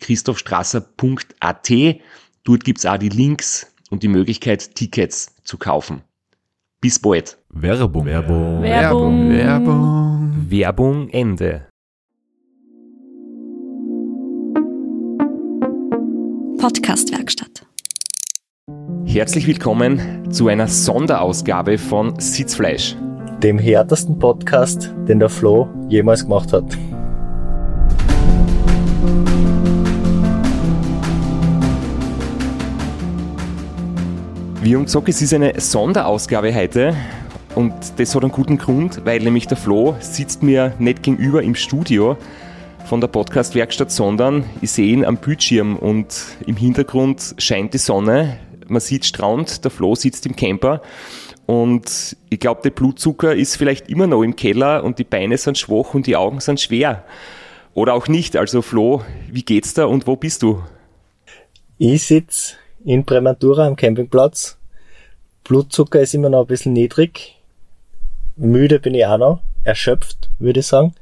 www.christophstrasser.at. Dort gibt's auch die Links und die Möglichkeit, Tickets zu kaufen. Bis bald. Werbung. Werbung. Werbung. Werbung. Werbung Ende. Podcastwerkstatt. Herzlich willkommen zu einer Sonderausgabe von Sitzfleisch. dem härtesten Podcast, den der Flo jemals gemacht hat. Wie haben gesagt, es ist eine Sonderausgabe heute und das hat einen guten Grund, weil nämlich der Flo sitzt mir nicht gegenüber im Studio von der Podcast-Werkstatt, sondern ich sehe ihn am Bildschirm und im Hintergrund scheint die Sonne, man sieht Strand, der Flo sitzt im Camper und ich glaube, der Blutzucker ist vielleicht immer noch im Keller und die Beine sind schwach und die Augen sind schwer. Oder auch nicht. Also Flo, wie geht's da und wo bist du? Ich sitz in Prematura am Campingplatz. Blutzucker ist immer noch ein bisschen niedrig. Müde bin ich auch noch. Erschöpft, würde ich sagen.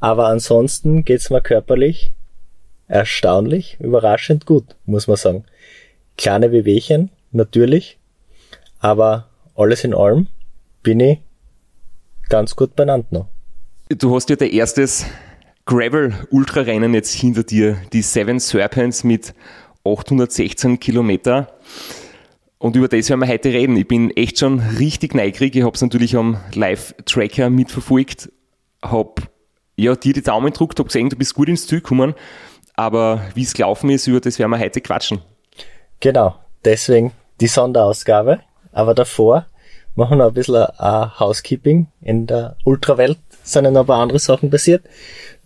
Aber ansonsten geht's mir körperlich erstaunlich, überraschend gut, muss man sagen. Kleine Wehwehchen, natürlich. Aber alles in allem bin ich ganz gut benannt noch. Du hast ja dein erstes Gravel-Ultrarennen jetzt hinter dir, die Seven Serpents mit 816 Kilometer. Und über das werden wir heute reden. Ich bin echt schon richtig neugierig. Ich habe es natürlich am Live-Tracker mitverfolgt. Hab ja, dir die Daumen gedrückt, hab gesehen, du bist gut ins Ziel gekommen. Aber wie es gelaufen ist, über das werden wir heute quatschen. Genau, deswegen die Sonderausgabe. Aber davor machen wir ein bisschen uh, Housekeeping. In der Ultrawelt sind noch ein paar andere Sachen passiert.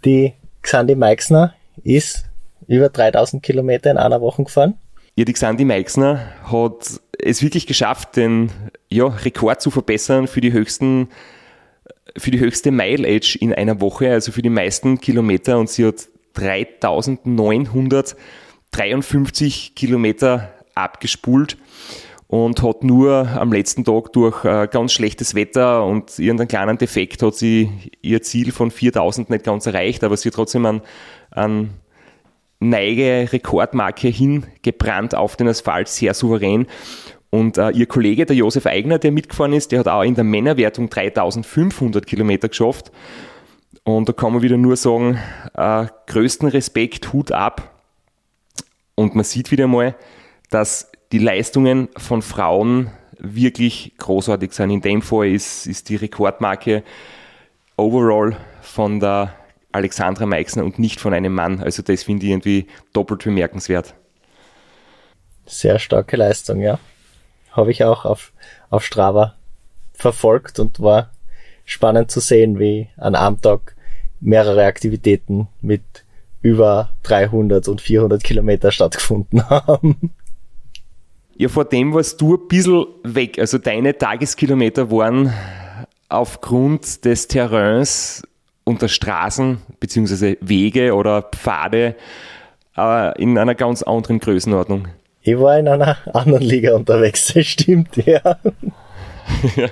Die Xandi Meixner ist über 3000 Kilometer in einer Woche gefahren. Ja, die Xandi Meixner hat es wirklich geschafft, den ja, Rekord zu verbessern für die höchsten für die höchste Mile-Edge in einer Woche, also für die meisten Kilometer und sie hat 3953 Kilometer abgespult und hat nur am letzten Tag durch äh, ganz schlechtes Wetter und irgendeinen kleinen Defekt hat sie ihr Ziel von 4000 nicht ganz erreicht, aber sie hat trotzdem einen, einen neige Rekordmarke hingebrannt auf den Asphalt, sehr souverän. Und äh, ihr Kollege, der Josef Eigner, der mitgefahren ist, der hat auch in der Männerwertung 3500 Kilometer geschafft. Und da kann man wieder nur sagen, äh, größten Respekt, Hut ab. Und man sieht wieder mal, dass die Leistungen von Frauen wirklich großartig sind. In dem Fall ist, ist die Rekordmarke overall von der Alexandra Meixner und nicht von einem Mann. Also das finde ich irgendwie doppelt bemerkenswert. Sehr starke Leistung, ja. Habe ich auch auf, auf Strava verfolgt und war spannend zu sehen, wie an einem Tag mehrere Aktivitäten mit über 300 und 400 Kilometer stattgefunden haben. Ja, vor dem warst du ein bisschen weg. Also deine Tageskilometer waren aufgrund des Terrains und der Straßen bzw. Wege oder Pfade äh, in einer ganz anderen Größenordnung. Ich war in einer anderen Liga unterwegs, das stimmt, ja.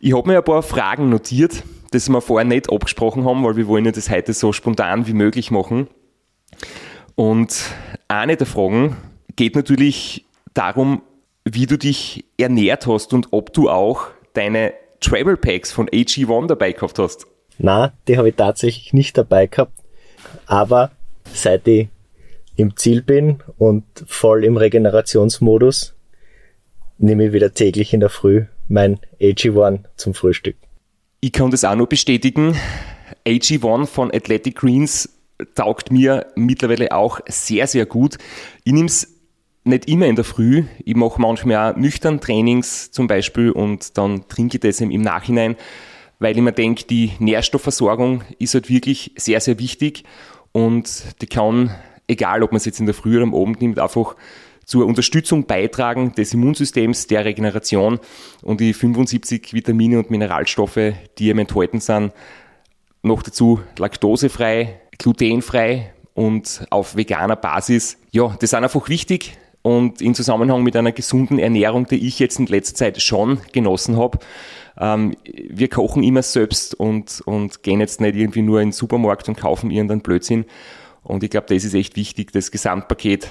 ich habe mir ein paar Fragen notiert, das wir vorher nicht abgesprochen haben, weil wir wollen ja das heute so spontan wie möglich machen. Und eine der Fragen geht natürlich darum, wie du dich ernährt hast und ob du auch deine Travel Packs von AG1 dabei gehabt hast. Na, die habe ich tatsächlich nicht dabei gehabt. Aber seit ich im Ziel bin und voll im Regenerationsmodus, nehme ich wieder täglich in der Früh mein AG1 zum Frühstück. Ich kann das auch nur bestätigen. AG1 von Athletic Greens taugt mir mittlerweile auch sehr, sehr gut. Ich nehme es nicht immer in der Früh. Ich mache manchmal auch nüchtern Trainings zum Beispiel und dann trinke ich das im Nachhinein, weil ich mir denke, die Nährstoffversorgung ist halt wirklich sehr, sehr wichtig und die kann, egal ob man es jetzt in der Früh oder am Abend nimmt, einfach zur Unterstützung beitragen des Immunsystems, der Regeneration und die 75 Vitamine und Mineralstoffe, die eben enthalten sind, noch dazu laktosefrei, glutenfrei und auf veganer Basis. Ja, das sind einfach wichtig und in Zusammenhang mit einer gesunden Ernährung, die ich jetzt in letzter Zeit schon genossen habe. Ähm, wir kochen immer selbst und, und gehen jetzt nicht irgendwie nur in den Supermarkt und kaufen irgendeinen Blödsinn. Und ich glaube, das ist echt wichtig, das Gesamtpaket.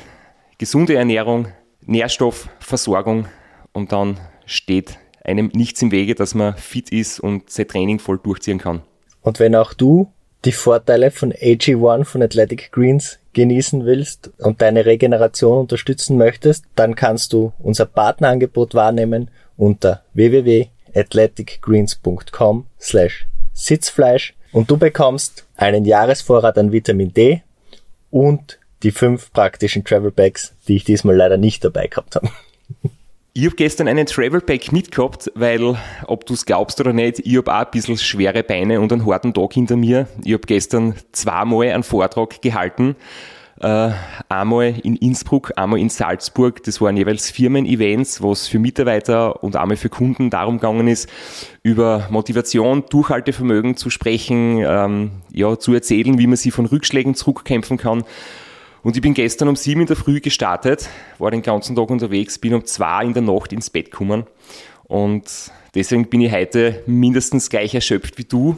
Gesunde Ernährung, Nährstoffversorgung und dann steht einem nichts im Wege, dass man fit ist und sein Training voll durchziehen kann. Und wenn auch du die Vorteile von AG1 von Athletic Greens genießen willst und deine Regeneration unterstützen möchtest, dann kannst du unser Partnerangebot wahrnehmen unter www.athleticgreens.com slash Sitzfleisch und du bekommst einen Jahresvorrat an Vitamin D und die fünf praktischen Travel Bags, die ich diesmal leider nicht dabei gehabt habe. Ich habe gestern einen Travel Pack mitgehabt, weil, ob du es glaubst oder nicht, ich habe auch ein bisschen schwere Beine und einen harten Tag hinter mir. Ich habe gestern zweimal einen Vortrag gehalten. Äh, einmal in Innsbruck, einmal in Salzburg. Das waren jeweils Firmen-Events, wo es für Mitarbeiter und einmal für Kunden darum gegangen ist, über Motivation, Durchhaltevermögen zu sprechen, ähm, ja, zu erzählen, wie man sie von Rückschlägen zurückkämpfen kann. Und ich bin gestern um sieben in der Früh gestartet, war den ganzen Tag unterwegs, bin um zwei in der Nacht ins Bett gekommen. Und deswegen bin ich heute mindestens gleich erschöpft wie du.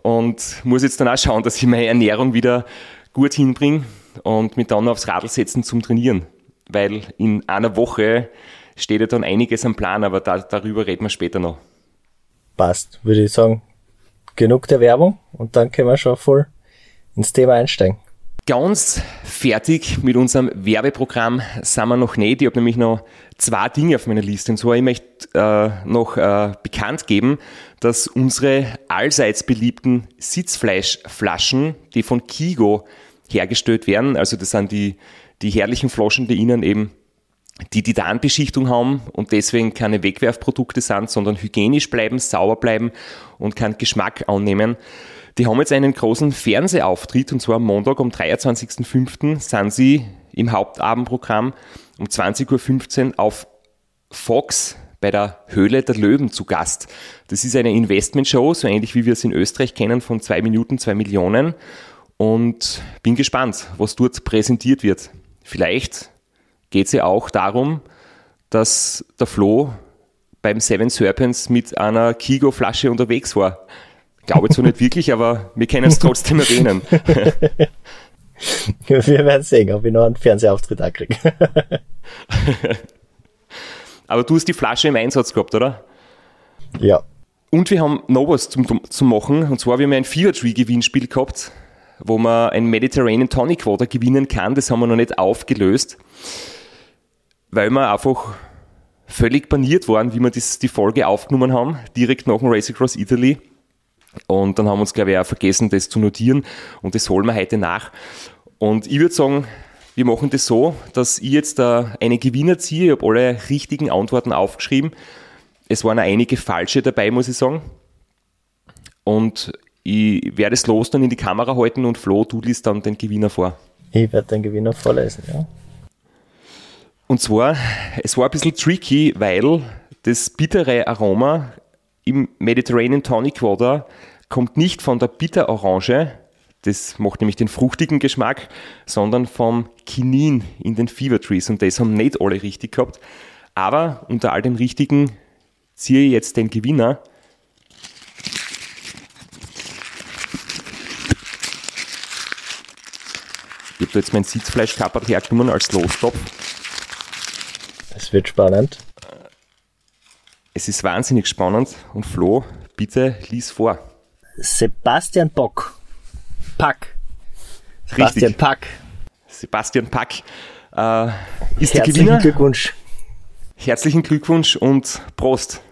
Und muss jetzt dann auch schauen, dass ich meine Ernährung wieder gut hinbringe und mich dann aufs Radl setzen zum Trainieren. Weil in einer Woche steht ja dann einiges am Plan, aber da, darüber reden wir später noch. Passt, würde ich sagen. Genug der Werbung und dann können wir schon voll ins Thema einsteigen. Ganz fertig mit unserem Werbeprogramm sind wir noch nicht. Ich habe nämlich noch zwei Dinge auf meiner Liste. Und zwar, ich möchte äh, noch äh, bekannt geben, dass unsere allseits beliebten Sitzfleischflaschen, die von Kigo hergestellt werden, also das sind die, die herrlichen Flaschen, die innen eben die Titanbeschichtung haben und deswegen keine Wegwerfprodukte sind, sondern hygienisch bleiben, sauber bleiben und keinen Geschmack annehmen die haben jetzt einen großen Fernsehauftritt und zwar am Montag am 23.05. sind sie im Hauptabendprogramm um 20.15 Uhr auf Fox bei der Höhle der Löwen zu Gast. Das ist eine Investmentshow, so ähnlich wie wir es in Österreich kennen, von zwei Minuten, zwei Millionen. Und bin gespannt, was dort präsentiert wird. Vielleicht geht es ja auch darum, dass der Flo beim Seven Serpents mit einer Kigo-Flasche unterwegs war. Glaube zwar nicht wirklich, aber wir können es trotzdem erwähnen. wir werden sehen, ob ich noch einen Fernsehauftritt auch kriege. aber du hast die Flasche im Einsatz gehabt, oder? Ja. Und wir haben noch was zum, zum machen. Und zwar, wir haben ein Fever Tree Gewinnspiel gehabt, wo man ein Mediterranean Tonic Water gewinnen kann. Das haben wir noch nicht aufgelöst, weil wir einfach völlig paniert waren, wie wir das, die Folge aufgenommen haben, direkt nach dem Race Across Italy. Und dann haben wir uns, glaube ich, auch vergessen, das zu notieren. Und das holen wir heute nach. Und ich würde sagen, wir machen das so, dass ich jetzt da eine Gewinner ziehe. Ich habe alle richtigen Antworten aufgeschrieben. Es waren auch einige falsche dabei, muss ich sagen. Und ich werde es los dann in die Kamera halten und Flo, du liest dann den Gewinner vor. Ich werde den Gewinner vorlesen, ja. Und zwar, es war ein bisschen tricky, weil das bittere Aroma im Mediterranean Tonic Water kommt nicht von der Bitterorange, das macht nämlich den fruchtigen Geschmack, sondern vom Kinin in den Fever Trees und das haben nicht alle richtig gehabt. Aber unter all den richtigen ziehe ich jetzt den Gewinner. Ich habe jetzt mein Sitzfleischkappert hergenommen als Lostopf. Es wird spannend. Es ist wahnsinnig spannend und Flo, bitte lies vor. Sebastian Bock. Pack. Sebastian Richtig. Pack. Sebastian Pack äh, ist Herzlichen der Gewinner. Glückwunsch. Herzlichen Glückwunsch und Prost.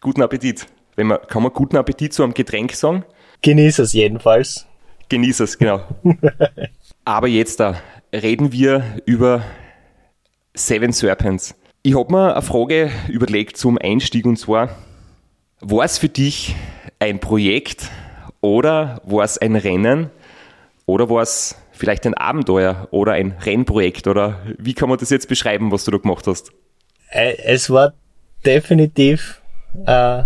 Guten Appetit. Wenn man, kann man guten Appetit zu einem Getränk sagen? Genieß es jedenfalls. Genieß es, genau. Aber jetzt da reden wir über Seven Serpents. Ich habe mir eine Frage überlegt zum Einstieg und zwar, war es für dich ein Projekt oder war es ein Rennen oder war es vielleicht ein Abenteuer oder ein Rennprojekt oder wie kann man das jetzt beschreiben, was du da gemacht hast? Äh, Es war definitiv äh,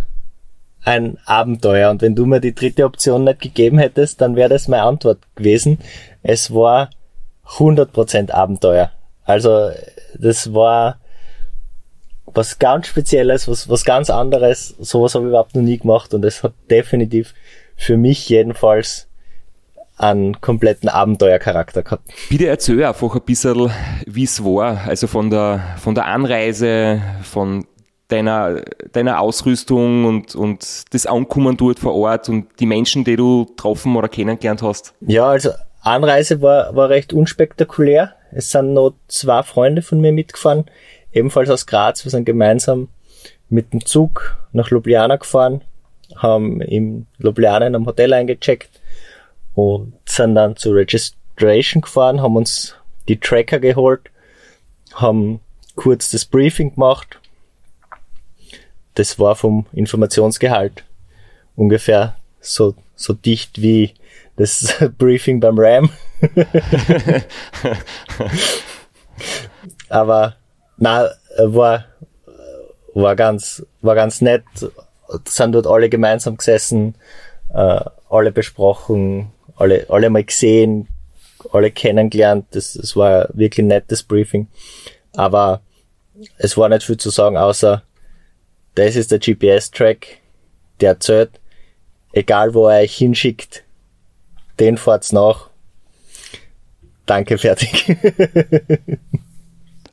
ein Abenteuer und wenn du mir die dritte Option nicht gegeben hättest, dann wäre das meine Antwort gewesen. Es war 100% Abenteuer. Also das war was ganz Spezielles, was, was ganz anderes. Sowas habe ich überhaupt noch nie gemacht und es hat definitiv für mich jedenfalls einen kompletten Abenteuercharakter gehabt. Bitte erzähl einfach ein bisschen, wie es war, also von der, von der Anreise, von deiner, deiner Ausrüstung und, und das Ankommen dort vor Ort und die Menschen, die du getroffen oder kennengelernt hast. Ja, also Anreise war, war recht unspektakulär. Es sind noch zwei Freunde von mir mitgefahren, ebenfalls aus Graz. Wir sind gemeinsam mit dem Zug nach Ljubljana gefahren, haben in Ljubljana in einem Hotel eingecheckt und sind dann zur Registration gefahren, haben uns die Tracker geholt, haben kurz das Briefing gemacht. Das war vom Informationsgehalt ungefähr so, so dicht wie das Briefing beim Ram. Aber na, war, war ganz, war ganz nett. Sind dort alle gemeinsam gesessen, äh, alle besprochen, alle, alle mal gesehen, alle kennengelernt. Das, das war wirklich ein nettes Briefing. Aber es war nicht viel zu sagen, außer das ist der GPS-Track, der zählt, egal wo er euch hinschickt, den fahrt's nach. Danke, fertig.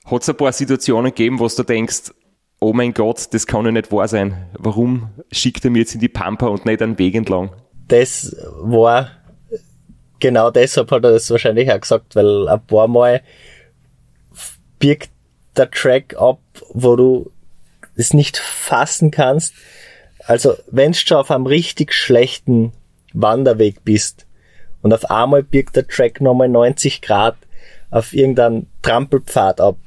Hat es ein paar Situationen gegeben, wo du denkst, oh mein Gott, das kann ja nicht wahr sein. Warum schickt er mir jetzt in die Pampa und nicht einen Weg entlang? das war genau deshalb hat er das wahrscheinlich auch gesagt, weil ein paar Mal birgt der Track ab, wo du es nicht fassen kannst. Also wenn du schon auf einem richtig schlechten Wanderweg bist und auf einmal birgt der Track nochmal 90 Grad auf irgendeinen Trampelpfad ab,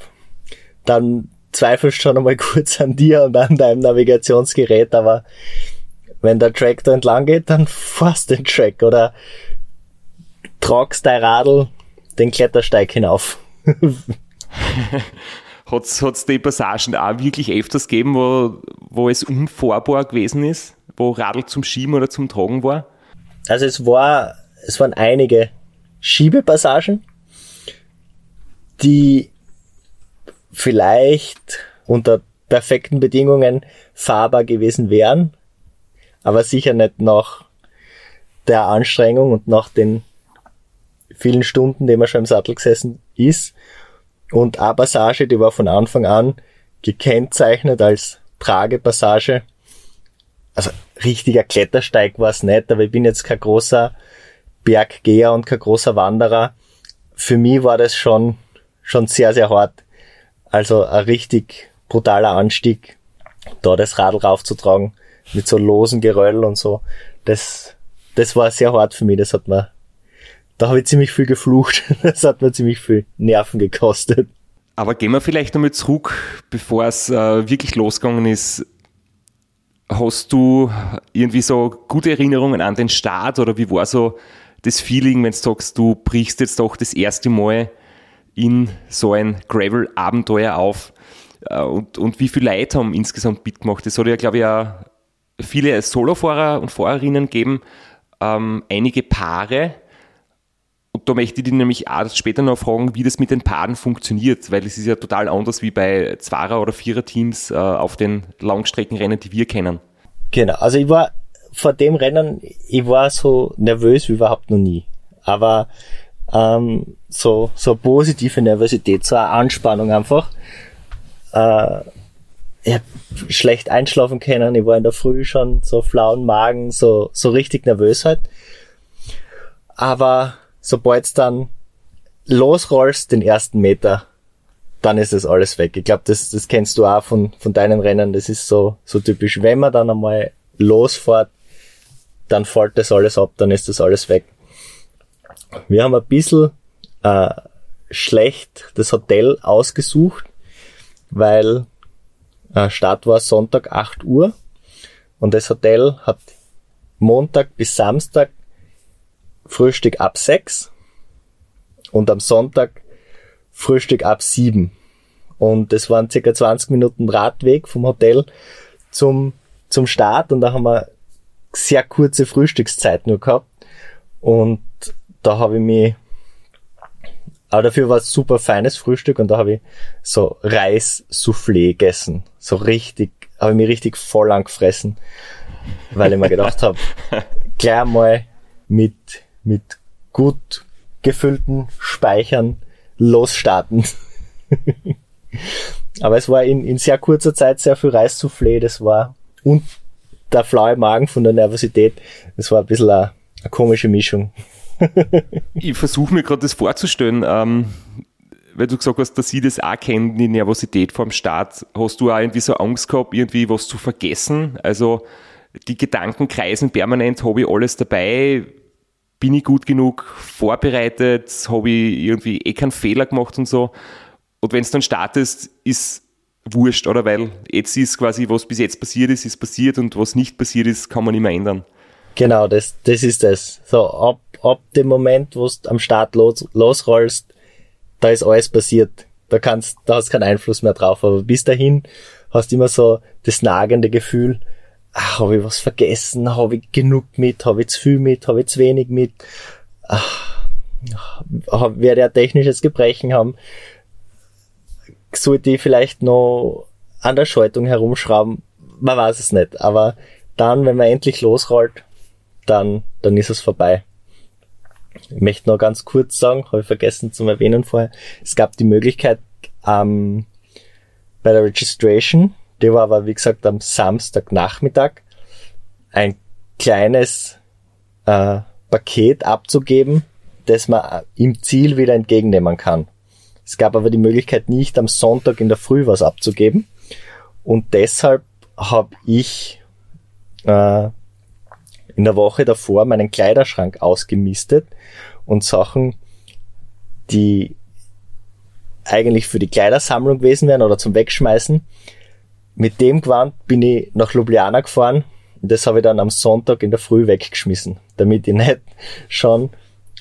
dann zweifelst du schon einmal kurz an dir und an deinem Navigationsgerät, aber wenn der Track da entlang geht, dann fährst den Track oder tragst dein Radl den Klettersteig hinauf. Hat es die Passagen auch wirklich öfters gegeben, wo, wo es unfahrbar gewesen ist? Wo Radl zum Schieben oder zum Tragen war? Also es war, es waren einige Schiebepassagen, die vielleicht unter perfekten Bedingungen fahrbar gewesen wären, aber sicher nicht nach der Anstrengung und nach den vielen Stunden, die man schon im Sattel gesessen ist. Und eine Passage, die war von Anfang an gekennzeichnet als Tragepassage. Also richtiger Klettersteig war es nicht, aber ich bin jetzt kein großer Berggeher und kein großer Wanderer. Für mich war das schon, schon sehr, sehr hart. Also ein richtig brutaler Anstieg, da das Radl raufzutragen mit so losen Geröll und so. Das, das war sehr hart für mich. Das hat mir, da habe ich ziemlich viel geflucht. Das hat mir ziemlich viel Nerven gekostet. Aber gehen wir vielleicht nochmal zurück, bevor es äh, wirklich losgegangen ist. Hast du irgendwie so gute Erinnerungen an den Start oder wie war so das Feeling, wenn du sagst, du brichst jetzt doch das erste Mal in so ein Gravel-Abenteuer auf? Äh, und, und wie viele Leute haben insgesamt mitgemacht? Das hat ja, glaube ich, auch viele Solofahrer und Fahrerinnen geben, ähm, einige Paare. Und da möchte ich dich nämlich auch später noch fragen, wie das mit den Paaren funktioniert, weil es ist ja total anders wie bei Zweier- oder Vierer-Teams äh, auf den Langstreckenrennen, die wir kennen. Genau, also ich war vor dem Rennen, ich war so nervös wie überhaupt noch nie. Aber ähm, so, so positive Nervosität, so eine Anspannung einfach. Äh, ich hab schlecht einschlafen können, ich war in der Früh schon so flauen Magen, so, so richtig nervös halt. Aber sobald es dann losrollst den ersten Meter, dann ist das alles weg. Ich glaube, das, das kennst du auch von, von deinen Rennen. Das ist so, so typisch. Wenn man dann einmal losfährt, dann fällt das alles ab, dann ist das alles weg. Wir haben ein bisschen äh, schlecht das Hotel ausgesucht, weil äh, Start war Sonntag 8 Uhr und das Hotel hat Montag bis Samstag Frühstück ab 6 und am Sonntag Frühstück ab 7. Und das waren circa 20 Minuten Radweg vom Hotel zum, zum Start und da haben wir sehr kurze Frühstückszeit nur gehabt. Und da habe ich mich, aber dafür war es super feines Frühstück und da habe ich so Reis-Soufflé gegessen. So richtig, habe ich mich richtig voll angefressen, weil ich mir gedacht habe, gleich mal mit, mit gut gefüllten Speichern losstarten. Aber es war in, in sehr kurzer Zeit sehr viel Reissoufflé, das war, und der flaue Magen von der Nervosität, das war ein bisschen eine, eine komische Mischung. ich versuche mir gerade das vorzustellen, ähm, weil du gesagt hast, dass sie das auch kennen, die Nervosität vorm Start. Hast du auch irgendwie so Angst gehabt, irgendwie was zu vergessen? Also die Gedanken kreisen permanent, habe ich alles dabei? Bin ich gut genug vorbereitet? Habe ich irgendwie eh keinen Fehler gemacht und so? Und wenn es dann startest, ist wurscht, oder? Weil jetzt ist quasi, was bis jetzt passiert ist, ist passiert und was nicht passiert ist, kann man nicht mehr ändern. Genau, das, das ist es. So, ab, ab dem Moment, wo du am Start los, losrollst, da ist alles passiert. Da kannst, da hast keinen Einfluss mehr drauf. Aber bis dahin hast du immer so das nagende Gefühl, ach, habe ich was vergessen? Habe ich genug mit? Habe ich zu viel mit? Habe ich zu wenig mit? Ach, werde ein technisches Gebrechen haben? sollte ich vielleicht noch an der Schaltung herumschrauben, man weiß es nicht. Aber dann, wenn man endlich losrollt, dann, dann ist es vorbei. Ich möchte noch ganz kurz sagen, habe ich vergessen zu erwähnen vorher, es gab die Möglichkeit ähm, bei der Registration, die war aber wie gesagt am Samstagnachmittag, ein kleines äh, Paket abzugeben, das man im Ziel wieder entgegennehmen kann. Es gab aber die Möglichkeit nicht am Sonntag in der Früh was abzugeben. Und deshalb habe ich äh, in der Woche davor meinen Kleiderschrank ausgemistet und Sachen, die eigentlich für die Kleidersammlung gewesen wären oder zum Wegschmeißen. Mit dem Gewand bin ich nach Ljubljana gefahren und das habe ich dann am Sonntag in der Früh weggeschmissen, damit ich nicht schon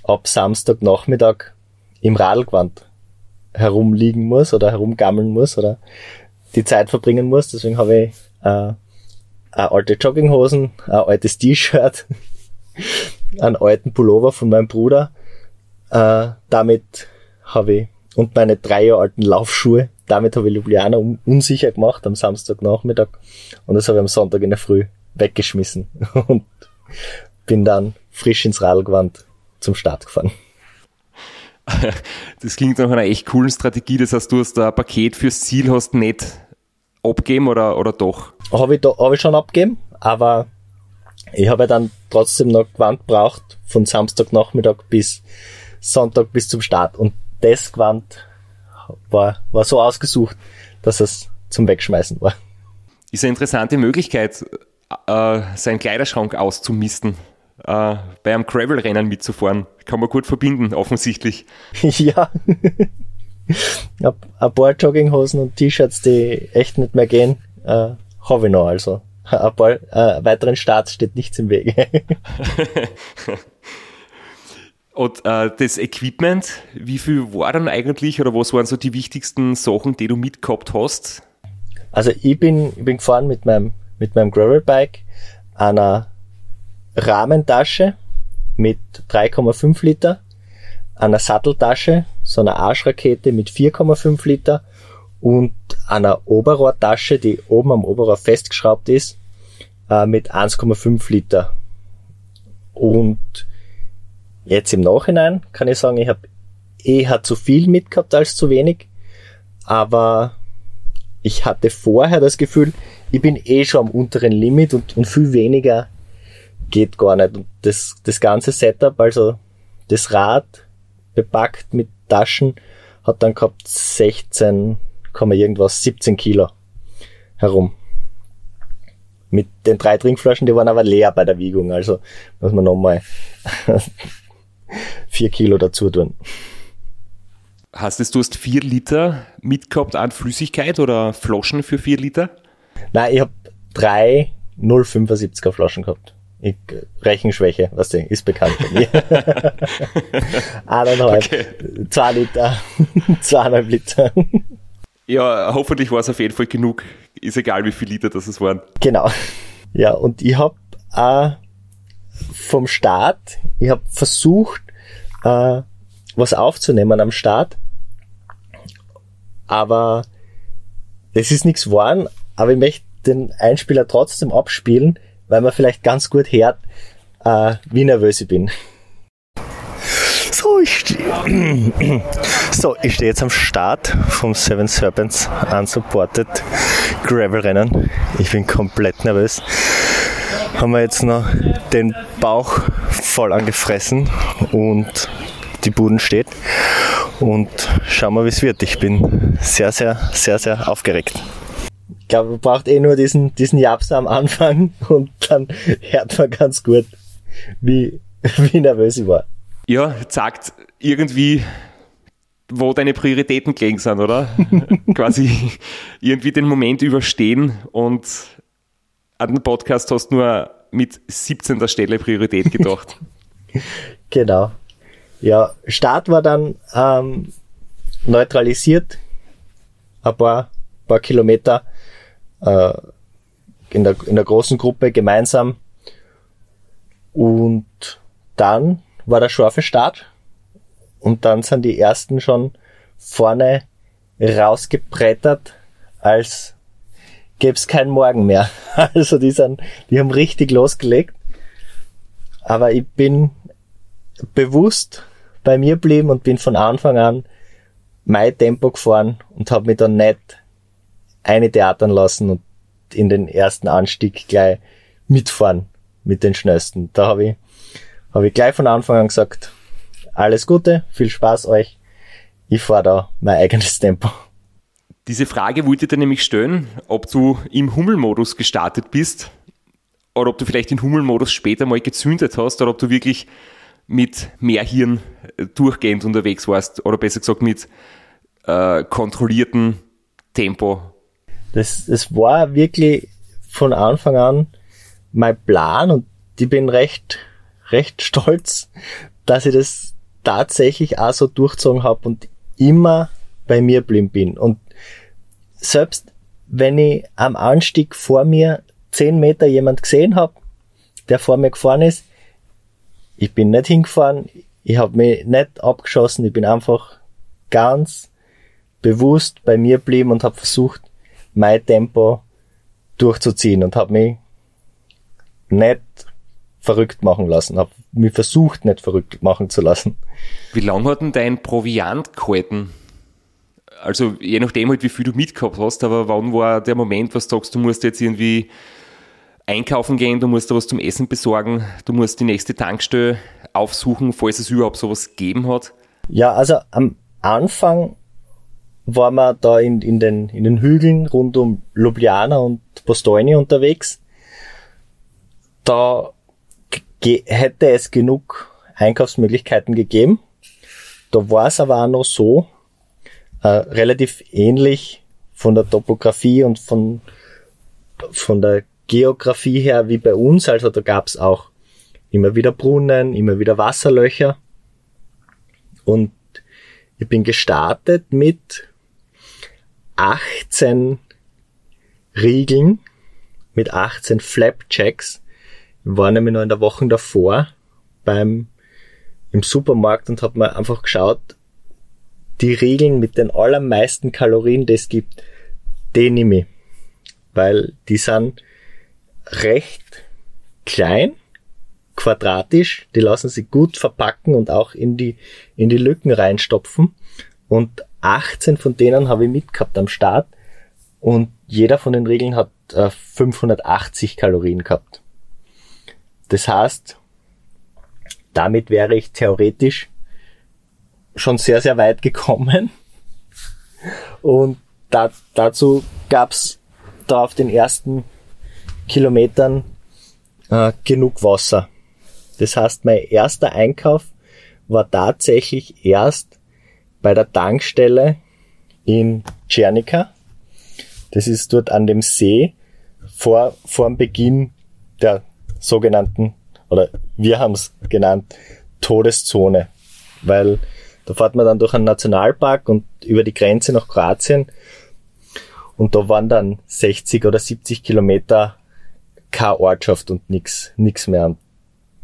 ab Samstagnachmittag im Radlgewand herumliegen muss oder herumgammeln muss oder die Zeit verbringen muss. Deswegen habe ich äh, eine alte Jogginghosen, ein altes T-Shirt, einen alten Pullover von meinem Bruder. Äh, damit habe ich und meine drei Jahre alten Laufschuhe. Damit habe ich Ljubljana un unsicher gemacht am Samstagnachmittag und das habe ich am Sonntag in der Früh weggeschmissen und bin dann frisch ins Radl zum Start gefahren. Das klingt nach einer echt coolen Strategie. Das heißt, du hast da ein Paket fürs Ziel hast nicht abgeben oder, oder doch? Habe ich, hab ich schon abgeben, aber ich habe dann trotzdem noch Gewand braucht von Samstagnachmittag bis Sonntag bis zum Start. Und das Gewand war, war so ausgesucht, dass es zum Wegschmeißen war. Ist eine interessante Möglichkeit, äh, seinen Kleiderschrank auszumisten äh, bei einem Gravel-Rennen mitzufahren. Kann man gut verbinden, offensichtlich. ja. ein paar Jogginghosen und T-Shirts, die echt nicht mehr gehen, äh, habe ich noch. Also ein paar äh, weiteren Starts steht nichts im Wege. und äh, das Equipment, wie viel war dann eigentlich oder was waren so die wichtigsten Sachen, die du mitgehabt hast? Also ich bin, ich bin gefahren mit meinem, mit meinem Gravelbike, einer Rahmentasche mit 3,5 Liter, einer Satteltasche, so einer Arschrakete mit 4,5 Liter und einer Oberrohrtasche, die oben am Oberrohr festgeschraubt ist, äh, mit 1,5 Liter. Und jetzt im Nachhinein kann ich sagen, ich habe eher zu viel mitgehabt als zu wenig, aber ich hatte vorher das Gefühl, ich bin eh schon am unteren Limit und, und viel weniger geht gar nicht. Und das, das ganze Setup, also das Rad bepackt mit Taschen, hat dann gehabt 16, irgendwas, 17 Kilo herum. Mit den drei Trinkflaschen, die waren aber leer bei der Wiegung, also muss man nochmal vier Kilo dazu tun. Hast es, du hast vier Liter mitgehabt an Flüssigkeit oder Flaschen für vier Liter? Nein, ich habe drei 0,75er Flaschen gehabt. Ich, Rechenschwäche, was du, ist bekannt bei mir. Eineinhalb, okay. zwei Liter, zweieinhalb Liter. Ja, hoffentlich war es auf jeden Fall genug. Ist egal, wie viele Liter das es waren. Genau. Ja, und ich habe äh, vom Start, ich habe versucht, äh, was aufzunehmen am Start, aber es ist nichts geworden, aber ich möchte den Einspieler trotzdem abspielen, weil man vielleicht ganz gut hört, äh, wie nervös ich bin. So, ich stehe so, ich stehe jetzt am Start vom Seven Serpents Unsupported Gravel Rennen. Ich bin komplett nervös. Haben wir jetzt noch den Bauch voll angefressen und die Buden steht. Und schauen wir, wie es wird. Ich bin sehr, sehr, sehr, sehr aufgeregt. Ich glaube, man braucht eh nur diesen, diesen Japs am Anfang und dann hört man ganz gut, wie, wie nervös ich war. Ja, sagt irgendwie, wo deine Prioritäten gelegen sind, oder? Quasi irgendwie den Moment überstehen und an den Podcast hast du nur mit 17. Stelle Priorität gedacht. genau. Ja, Start war dann ähm, neutralisiert, ein paar, paar Kilometer äh, in, der, in der großen Gruppe gemeinsam. Und dann war der scharfe Start und dann sind die ersten schon vorne rausgebrettert, als gäbe es keinen Morgen mehr. Also die sind, die haben richtig losgelegt. Aber ich bin bewusst bei mir geblieben und bin von Anfang an mein Tempo gefahren und habe mich dann nicht eine theatern lassen und in den ersten Anstieg gleich mitfahren mit den schnellsten. Da habe ich, hab ich gleich von Anfang an gesagt, alles Gute, viel Spaß euch. Ich fahre da mein eigenes Tempo. Diese Frage wollte ich dir nämlich stellen, ob du im Hummelmodus gestartet bist oder ob du vielleicht den Hummelmodus später mal gezündet hast oder ob du wirklich mit mehr Hirn äh, durchgehend unterwegs warst oder besser gesagt mit äh, kontrolliertem Tempo. Das, das war wirklich von Anfang an mein Plan und ich bin recht, recht stolz, dass ich das tatsächlich auch so durchgezogen habe und immer bei mir blieb bin. Und selbst wenn ich am Anstieg vor mir zehn Meter jemand gesehen habe, der vor mir gefahren ist, ich bin nicht hingefahren, ich habe mich nicht abgeschossen, ich bin einfach ganz bewusst bei mir blieben und habe versucht, mein Tempo durchzuziehen und habe mich nicht verrückt machen lassen, habe mich versucht, nicht verrückt machen zu lassen. Wie lange hat denn dein Proviant gehalten? Also je nachdem halt, wie viel du mitgehabt hast, aber wann war der Moment, was du sagst, du musst jetzt irgendwie einkaufen gehen, du musst da was zum Essen besorgen, du musst die nächste Tankstelle aufsuchen, falls es überhaupt sowas gegeben hat? Ja, also am Anfang waren wir da in, in, den, in den Hügeln rund um Ljubljana und Postojny unterwegs. Da hätte es genug Einkaufsmöglichkeiten gegeben. Da war es aber auch noch so, äh, relativ ähnlich von der Topografie und von, von der Geografie her wie bei uns. Also da gab es auch immer wieder Brunnen, immer wieder Wasserlöcher. Und ich bin gestartet mit 18 Riegeln, mit 18 Flapjacks. War nämlich noch in der Woche davor beim im Supermarkt und habe mir einfach geschaut, die Regeln mit den allermeisten Kalorien, die es gibt, die nehme ich. Weil die sind recht klein, quadratisch, die lassen sich gut verpacken und auch in die, in die Lücken reinstopfen. Und 18 von denen habe ich mitgehabt am Start und jeder von den Regeln hat äh, 580 Kalorien gehabt. Das heißt, damit wäre ich theoretisch schon sehr, sehr weit gekommen. Und da, dazu gab's da auf den ersten Kilometern äh, genug Wasser. Das heißt, mein erster Einkauf war tatsächlich erst bei der Tankstelle in Czernica. Das ist dort an dem See vor, vor dem Beginn der sogenannten, oder wir haben es genannt, Todeszone. Weil da fährt man dann durch einen Nationalpark und über die Grenze nach Kroatien. Und da waren dann 60 oder 70 Kilometer keine Ortschaft und nix, nix mehr.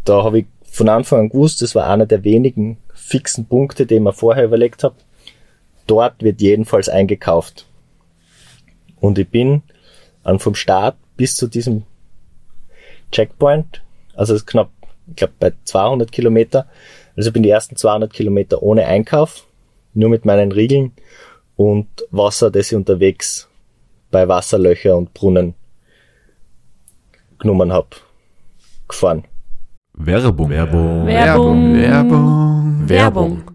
Da habe ich von Anfang an gewusst, das war einer der wenigen fixen Punkte, ich mir vorher überlegt habe. Dort wird jedenfalls eingekauft. Und ich bin an vom Start bis zu diesem Checkpoint, also knapp, ich glaube bei 200 Kilometer, also bin die ersten 200 Kilometer ohne Einkauf, nur mit meinen Riegeln und Wasser, das ich unterwegs bei Wasserlöcher und Brunnen genommen hab, gefahren. Werbung. Werbung. Werbung. Werbung. Werbung.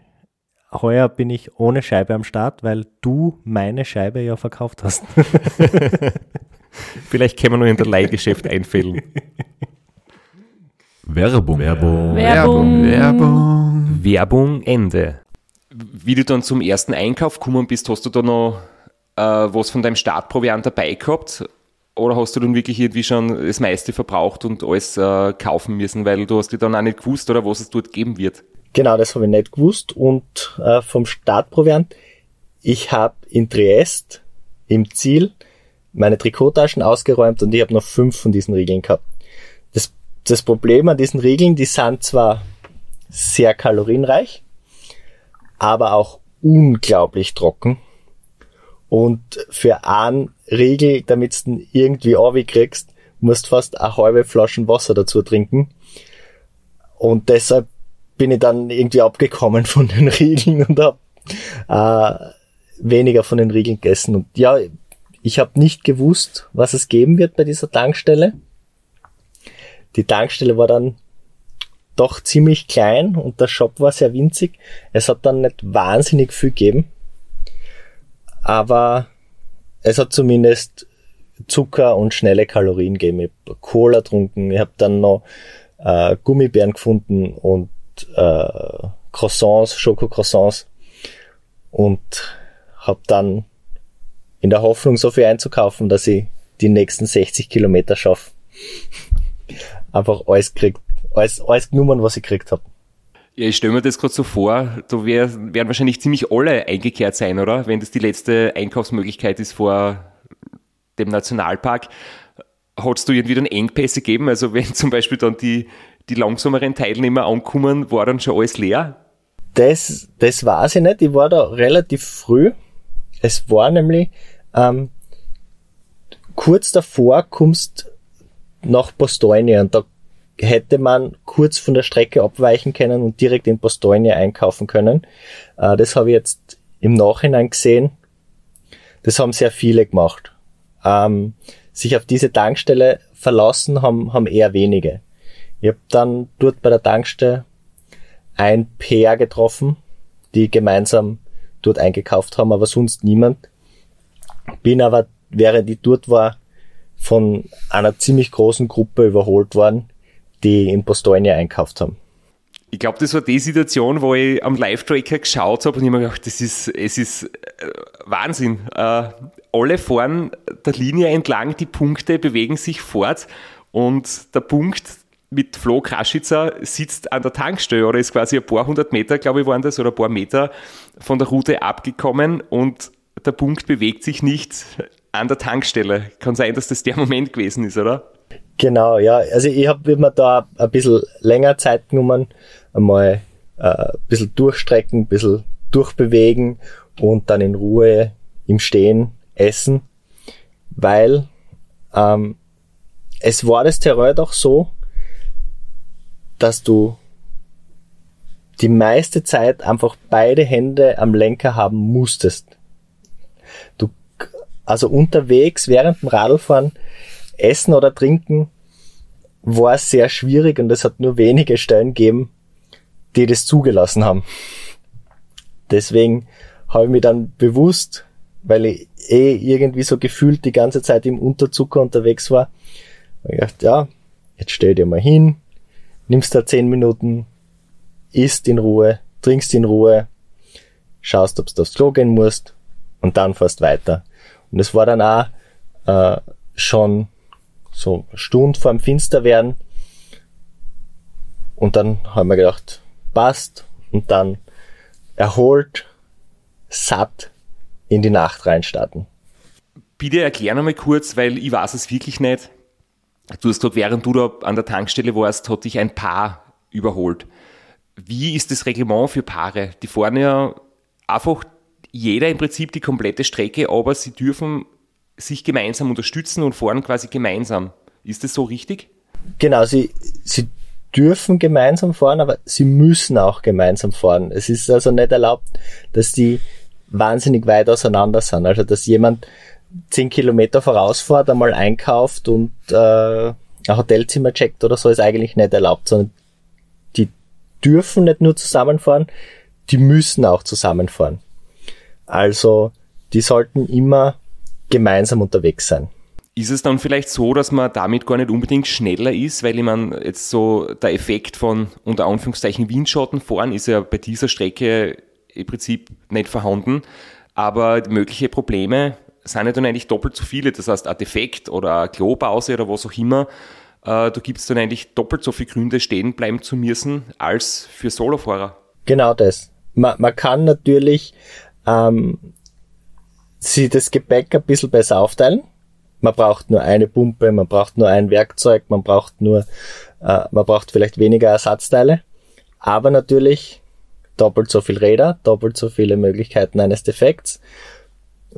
Heuer bin ich ohne Scheibe am Start, weil du meine Scheibe ja verkauft hast. Vielleicht können wir noch in der Leihgeschäft einfällen. Werbung. Werbung. Werbung. Werbung. Werbung Ende. Wie du dann zum ersten Einkauf gekommen bist, hast du da noch äh, was von deinem Startproviant dabei gehabt? Oder hast du dann wirklich irgendwie schon das meiste verbraucht und alles äh, kaufen müssen, weil du hast dir dann auch nicht gewusst, oder was es dort geben wird? Genau, das habe ich nicht gewusst. Und äh, vom Startproviant, ich habe in Triest im Ziel meine Trikottaschen ausgeräumt und ich habe noch fünf von diesen Riegeln gehabt. Das, das Problem an diesen Riegeln, die sind zwar sehr kalorienreich, aber auch unglaublich trocken. Und für einen Riegel, damit du ihn irgendwie kriegst, musst fast eine halbe Flaschen Wasser dazu trinken. Und deshalb bin ich dann irgendwie abgekommen von den Riegeln und habe äh, weniger von den Riegeln gegessen. Und ja, ich habe nicht gewusst, was es geben wird bei dieser Tankstelle. Die Tankstelle war dann doch ziemlich klein und der Shop war sehr winzig. Es hat dann nicht wahnsinnig viel gegeben, aber es hat zumindest Zucker und schnelle Kalorien gegeben. Ich habe Cola getrunken, ich habe dann noch äh, Gummibären gefunden und äh, Croissants, Schokocroissants und habe dann in der Hoffnung, so viel einzukaufen, dass ich die nächsten 60 Kilometer schaffe. Einfach alles kriegt, alles, alles genommen, was ich gekriegt habe. Ja, ich stelle mir das gerade so vor, da wär, werden wahrscheinlich ziemlich alle eingekehrt sein, oder? Wenn das die letzte Einkaufsmöglichkeit ist vor dem Nationalpark. Hat du irgendwie dann Engpässe gegeben? Also wenn zum Beispiel dann die, die langsameren Teilnehmer ankommen, war dann schon alles leer? Das, das weiß ich nicht. Ich war da relativ früh. Es war nämlich ähm, kurz davor kommst nach Postonia und da hätte man kurz von der Strecke abweichen können und direkt in Postonia einkaufen können. Äh, das habe ich jetzt im Nachhinein gesehen. Das haben sehr viele gemacht. Ähm, sich auf diese Tankstelle verlassen haben, haben eher wenige. Ich habe dann dort bei der Tankstelle ein Pair getroffen, die gemeinsam dort eingekauft haben, aber sonst niemand. Bin aber, während ich dort war, von einer ziemlich großen Gruppe überholt worden, die in Postonia einkauft haben. Ich glaube, das war die Situation, wo ich am Live-Tracker geschaut habe und ich mir gedacht, das ist, es ist äh, Wahnsinn. Äh, alle fahren der Linie entlang, die Punkte bewegen sich fort und der Punkt mit Flo Kraschitzer sitzt an der Tankstelle oder ist quasi ein paar hundert Meter, glaube ich, waren das, oder ein paar Meter von der Route abgekommen und der Punkt bewegt sich nicht an der Tankstelle. Kann sein, dass das der Moment gewesen ist, oder? Genau, ja. Also ich habe mir da ein bisschen länger Zeit genommen, einmal äh, ein bisschen durchstrecken, ein bisschen durchbewegen und dann in Ruhe im Stehen essen, weil ähm, es war das Terrain doch so, dass du die meiste Zeit einfach beide Hände am Lenker haben musstest. Du, also unterwegs während dem Radlfahren essen oder trinken war sehr schwierig und es hat nur wenige Stellen gegeben, die das zugelassen haben. Deswegen habe ich mich dann bewusst, weil ich eh irgendwie so gefühlt die ganze Zeit im Unterzucker unterwegs war, ich gedacht, ja, jetzt stell dir mal hin, nimmst da zehn Minuten, isst in Ruhe, trinkst in Ruhe, schaust, ob du aufs Klo gehen musst und dann fährst weiter. Und es war dann auch äh, schon so eine Stunde vor dem Finsterwerden. Und dann haben wir gedacht, passt. Und dann erholt, satt in die Nacht reinstarten. Bitte erklär nochmal kurz, weil ich weiß es wirklich nicht. Du hast gesagt, während du da an der Tankstelle warst, hat dich ein Paar überholt. Wie ist das Reglement für Paare? Die fahren ja einfach jeder im Prinzip die komplette Strecke, aber sie dürfen sich gemeinsam unterstützen und fahren quasi gemeinsam. Ist das so richtig? Genau, sie, sie dürfen gemeinsam fahren, aber sie müssen auch gemeinsam fahren. Es ist also nicht erlaubt, dass die wahnsinnig weit auseinander sind. Also dass jemand zehn Kilometer vorausfahrt, einmal einkauft und äh, ein Hotelzimmer checkt oder so, ist eigentlich nicht erlaubt, sondern die dürfen nicht nur zusammenfahren, die müssen auch zusammenfahren. Also die sollten immer gemeinsam unterwegs sein. Ist es dann vielleicht so, dass man damit gar nicht unbedingt schneller ist, weil ich meine, jetzt so der Effekt von unter Anführungszeichen Windschatten fahren ist ja bei dieser Strecke im Prinzip nicht vorhanden, aber mögliche Probleme sind ja dann eigentlich doppelt so viele. Das heißt, ein Defekt oder eine Klopause oder was auch immer, äh, da gibt es dann eigentlich doppelt so viele Gründe, stehen bleiben zu müssen, als für Solofahrer. Genau das. Man, man kann natürlich ähm, sie das Gepäck ein bisschen besser aufteilen. Man braucht nur eine Pumpe, man braucht nur ein Werkzeug, man braucht nur, äh, man braucht vielleicht weniger Ersatzteile. Aber natürlich doppelt so viel Räder, doppelt so viele Möglichkeiten eines Defekts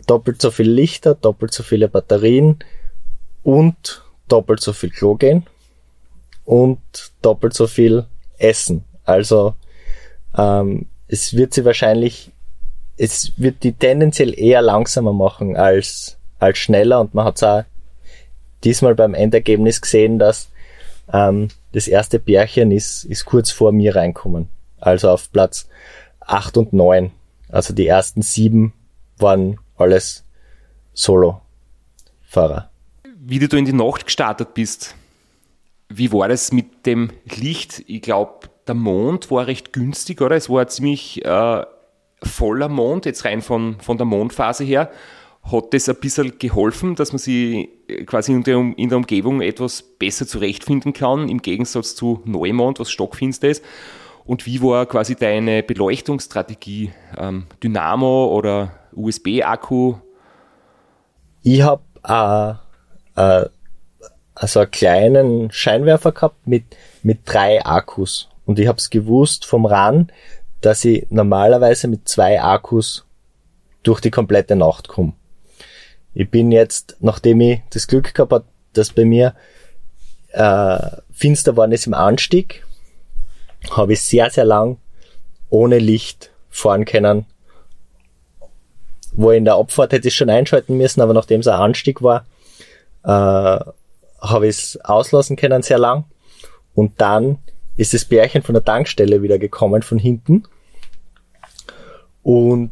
doppelt so viel Lichter, doppelt so viele Batterien und doppelt so viel Klo gehen und doppelt so viel essen. Also ähm, es wird sie wahrscheinlich, es wird die tendenziell eher langsamer machen als, als schneller und man hat es auch diesmal beim Endergebnis gesehen, dass ähm, das erste Bärchen ist, ist kurz vor mir reinkommen. Also auf Platz 8 und 9. Also die ersten sieben waren alles Solo-Fahrer. Wie du in die Nacht gestartet bist, wie war das mit dem Licht? Ich glaube, der Mond war recht günstig, oder? Es war ziemlich äh, voller Mond, jetzt rein von, von der Mondphase her. Hat das ein bisschen geholfen, dass man sich äh, quasi in der, in der Umgebung etwas besser zurechtfinden kann, im Gegensatz zu Neumond, was stockfinster ist? Und wie war quasi deine Beleuchtungsstrategie? Ähm, Dynamo oder USB-Akku? Ich habe äh, äh, also einen kleinen Scheinwerfer gehabt mit, mit drei Akkus. Und ich habe es gewusst vom RAN, dass ich normalerweise mit zwei Akkus durch die komplette Nacht komme. Ich bin jetzt, nachdem ich das Glück gehabt habe, dass bei mir äh, finster worden ist im Anstieg, habe ich sehr, sehr lang ohne Licht fahren können. Wo in der Abfahrt hätte ich schon einschalten müssen, aber nachdem es ein Anstieg war, äh, habe ich es auslassen können sehr lang. Und dann ist das Bärchen von der Tankstelle wieder gekommen von hinten. Und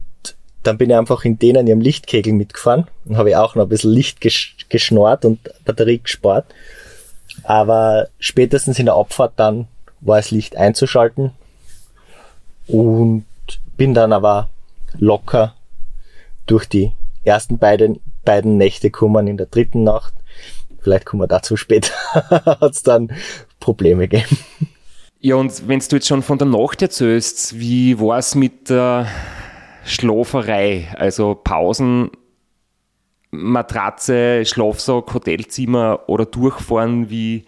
dann bin ich einfach in denen ihrem Lichtkegel mitgefahren und habe auch noch ein bisschen Licht gesch geschnort und Batterie gespart. Aber spätestens in der Abfahrt dann war das Licht einzuschalten und bin dann aber locker durch die ersten beiden, beiden Nächte gekommen. In der dritten Nacht, vielleicht kommen wir dazu später, hat es dann Probleme gegeben. Ja, und wenn du jetzt schon von der Nacht erzählst, wie war es mit der Schlaferei? Also Pausen, Matratze, Schlafsack, Hotelzimmer oder durchfahren, wie,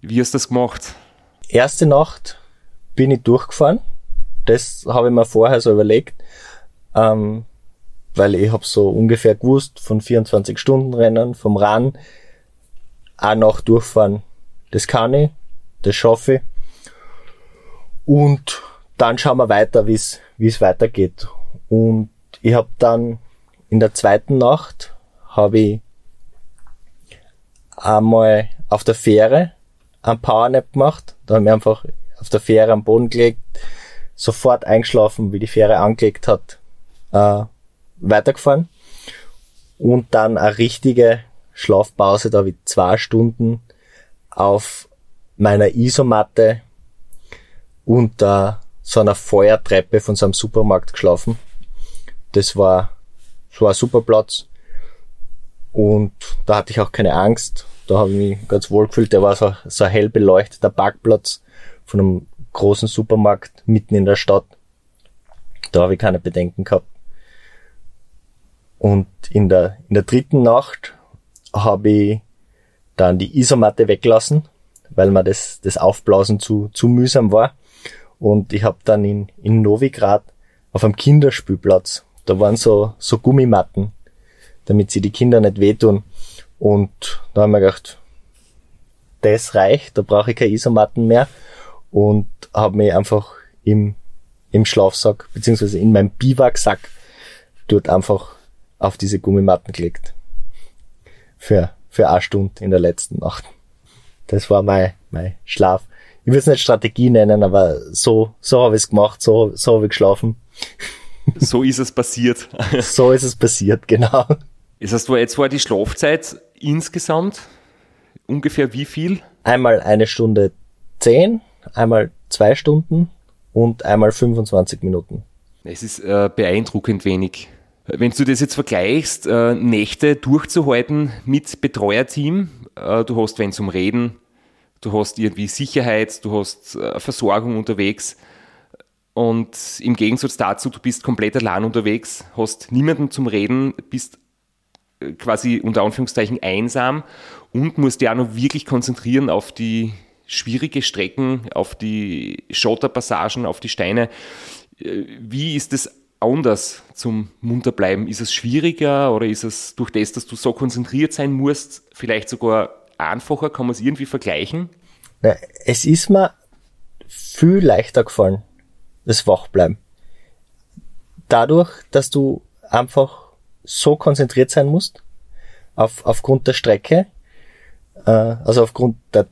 wie hast du das gemacht? Erste Nacht bin ich durchgefahren. Das habe ich mir vorher so überlegt, ähm, weil ich habe so ungefähr gewusst, von 24 Stunden Rennen, vom RAN, eine Nacht durchfahren, das kann ich, das schaffe ich und dann schauen wir weiter, wie es wie es weitergeht. Und ich habe dann in der zweiten Nacht habe ich einmal auf der Fähre ein Powernap gemacht. Da habe ich einfach auf der Fähre am Boden gelegt, sofort eingeschlafen, wie die Fähre angelegt hat, äh, weitergefahren. Und dann eine richtige Schlafpause, da habe ich zwei Stunden auf meiner Isomatte unter so einer Feuertreppe von so einem Supermarkt geschlafen. Das war, war ein super Platz. Und da hatte ich auch keine Angst. Da habe ich mich ganz wohl gefühlt. Der war so, so ein hell beleuchteter Parkplatz von einem großen Supermarkt mitten in der Stadt. Da habe ich keine Bedenken gehabt. Und in der, in der dritten Nacht habe ich dann die Isomatte weggelassen, weil mir das, das Aufblasen zu, zu mühsam war. Und ich habe dann in, in Novigrad auf einem Kinderspielplatz, da waren so, so Gummimatten, damit sie die Kinder nicht wehtun. Und da haben wir gedacht, das reicht, da brauche ich keine Isomatten mehr. Und habe mich einfach im, im Schlafsack, beziehungsweise in meinem Biwaksack, dort einfach auf diese Gummimatten gelegt. Für, für eine Stunde in der letzten Nacht. Das war mein, mein Schlaf ich würde es nicht Strategie nennen, aber so, so habe ich es gemacht, so, so habe ich geschlafen. So ist es passiert. so ist es passiert, genau. Das heißt, jetzt war die Schlafzeit insgesamt ungefähr wie viel? Einmal eine Stunde zehn, einmal zwei Stunden und einmal 25 Minuten. Es ist äh, beeindruckend wenig. Wenn du das jetzt vergleichst, äh, Nächte durchzuhalten mit Betreuerteam, äh, du hast wenn zum Reden, du hast irgendwie Sicherheit, du hast äh, Versorgung unterwegs. Und im Gegensatz dazu, du bist komplett allein unterwegs, hast niemanden zum Reden, bist äh, quasi unter Anführungszeichen einsam und musst dich auch noch wirklich konzentrieren auf die schwierige Strecken, auf die Schotterpassagen, auf die Steine. Äh, wie ist es anders zum Munterbleiben? Ist es schwieriger oder ist es durch das, dass du so konzentriert sein musst, vielleicht sogar einfacher? Kann man es irgendwie vergleichen? Es ist mir viel leichter gefallen, das Wachbleiben. Dadurch, dass du einfach so konzentriert sein musst, auf, aufgrund der Strecke, äh, also aufgrund der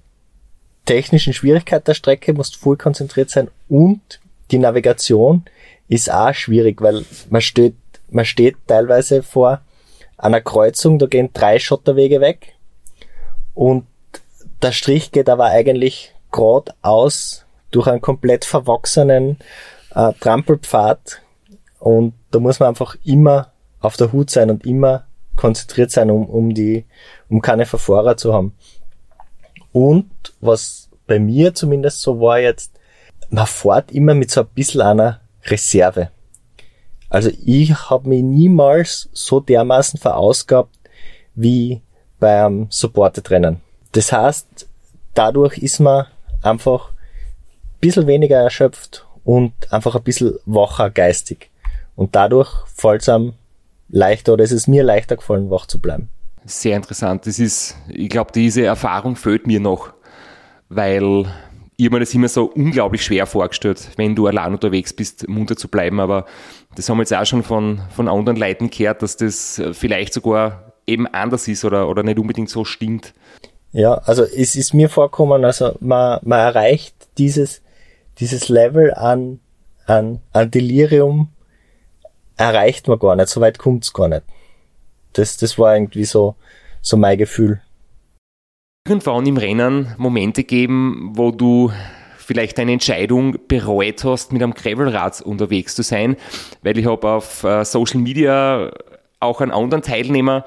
technischen Schwierigkeit der Strecke, musst du voll konzentriert sein und die Navigation ist auch schwierig, weil man steht, man steht teilweise vor einer Kreuzung, da gehen drei Schotterwege weg und der Strich geht aber eigentlich geradeaus durch einen komplett verwachsenen äh, Trampelpfad und da muss man einfach immer auf der Hut sein und immer konzentriert sein, um, um die, um keine Verfahrer zu haben. Und was bei mir zumindest so war jetzt, man fährt immer mit so ein bisschen einer Reserve. Also ich habe mich niemals so dermaßen verausgabt wie beim Supported-Rennen. Das heißt, dadurch ist man einfach ein bisschen weniger erschöpft und einfach ein bisschen wacher geistig. Und dadurch fällt es einem leichter oder ist es mir leichter gefallen, wach zu bleiben. Sehr interessant. Das ist, ich glaube, diese Erfahrung fehlt mir noch, weil ich habe mir das immer so unglaublich schwer vorgestellt, wenn du allein unterwegs bist, munter zu bleiben. Aber das haben wir jetzt auch schon von, von anderen Leuten gehört, dass das vielleicht sogar eben anders ist oder, oder nicht unbedingt so stimmt. Ja, also es ist mir vorkommen, also man, man erreicht dieses, dieses Level an, an, an Delirium erreicht man gar nicht, so weit kommt's gar nicht. Das, das war irgendwie so, so mein Gefühl irgendwann im Rennen Momente geben, wo du vielleicht eine Entscheidung bereut hast, mit einem Gravelrad unterwegs zu sein, weil ich habe auf äh, Social Media auch einen anderen Teilnehmer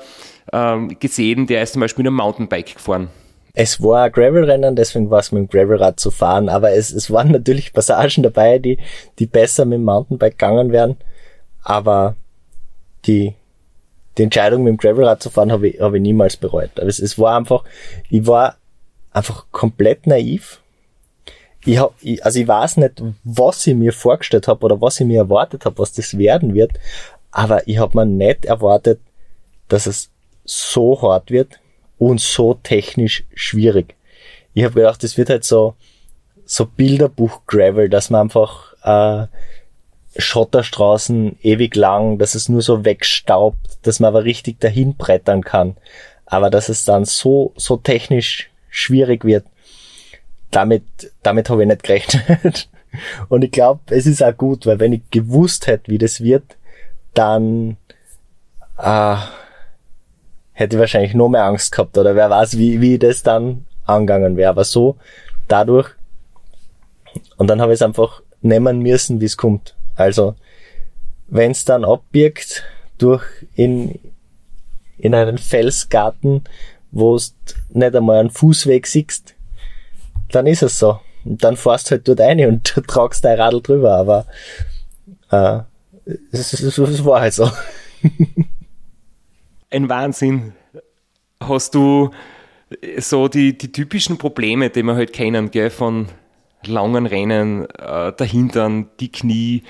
ähm, gesehen, der ist zum Beispiel mit einem Mountainbike gefahren. Es war Gravelrennen, deswegen war es mit dem Gravelrad zu fahren, aber es, es waren natürlich Passagen dabei, die, die besser mit dem Mountainbike gegangen wären, aber die, die Entscheidung mit dem Gravelrad zu fahren habe ich, hab ich niemals bereut. Aber es, es war einfach, ich war einfach komplett naiv. Ich hab, ich, also ich weiß nicht, was ich mir vorgestellt habe oder was ich mir erwartet habe, was das werden wird, aber ich habe mir nicht erwartet, dass es so hart wird und so technisch schwierig. Ich habe gedacht, das wird halt so so Bilderbuch Gravel, dass man einfach äh, Schotterstraßen ewig lang, dass es nur so wegstaubt, dass man aber richtig dahin brettern kann. Aber dass es dann so, so technisch schwierig wird, damit, damit habe ich nicht gerechnet. Und ich glaube, es ist auch gut, weil wenn ich gewusst hätte, wie das wird, dann äh, hätte ich wahrscheinlich noch mehr Angst gehabt oder wer weiß, wie, wie das dann angegangen wäre. Aber so, dadurch, und dann habe ich es einfach nehmen müssen, wie es kommt. Also, wenn es dann abbiegt durch in, in einen Felsgarten, wo du nicht einmal einen Fußweg siehst, dann ist es so. Und dann fährst halt dort rein und tragst dein Radl drüber, aber äh, es, es, es war halt so. Ein Wahnsinn. Hast du so die, die typischen Probleme, die wir halt kennen, gell, von langen Rennen, äh, der die Knie,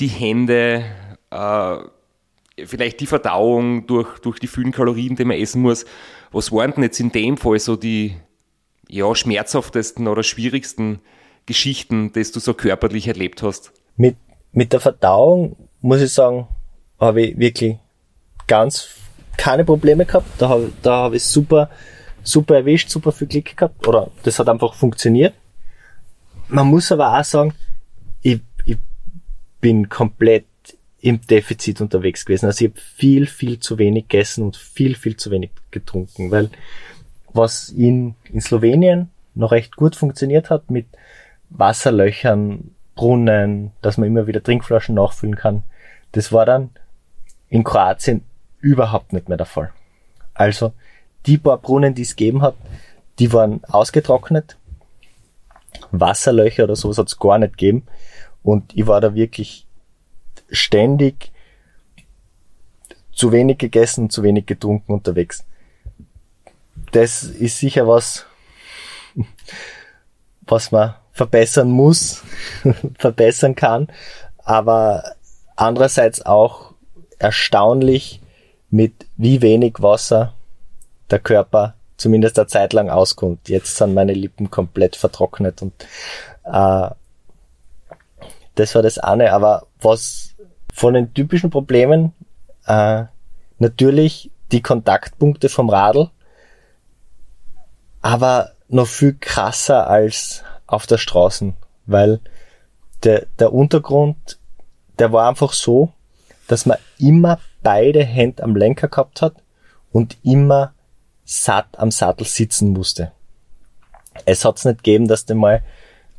die Hände, äh, vielleicht die Verdauung durch, durch die vielen Kalorien, die man essen muss. Was waren denn jetzt in dem Fall so die ja, schmerzhaftesten oder schwierigsten Geschichten, die du so körperlich erlebt hast? Mit, mit der Verdauung, muss ich sagen, habe ich wirklich ganz keine Probleme gehabt. Da habe da hab ich super, super erwischt, super viel Glück gehabt. Oder das hat einfach funktioniert. Man muss aber auch sagen, ich, ich bin komplett im Defizit unterwegs gewesen. Also ich habe viel, viel zu wenig gegessen und viel, viel zu wenig getrunken, weil was in, in Slowenien noch recht gut funktioniert hat mit Wasserlöchern, Brunnen, dass man immer wieder Trinkflaschen nachfüllen kann, das war dann in Kroatien überhaupt nicht mehr der Fall. Also die paar Brunnen, die es gegeben hat, die waren ausgetrocknet. Wasserlöcher oder sowas hat es gar nicht gegeben. Und ich war da wirklich ständig zu wenig gegessen zu wenig getrunken unterwegs. Das ist sicher was, was man verbessern muss, verbessern kann, aber andererseits auch erstaunlich, mit wie wenig Wasser der Körper zumindest eine Zeit lang auskommt. Jetzt sind meine Lippen komplett vertrocknet und äh, das war das eine. Aber was von den typischen Problemen äh, natürlich die Kontaktpunkte vom Radl, aber noch viel krasser als auf der Straße, weil der, der Untergrund, der war einfach so, dass man immer beide Hände am Lenker gehabt hat und immer satt am Sattel sitzen musste. Es hat's nicht gegeben, dass du mal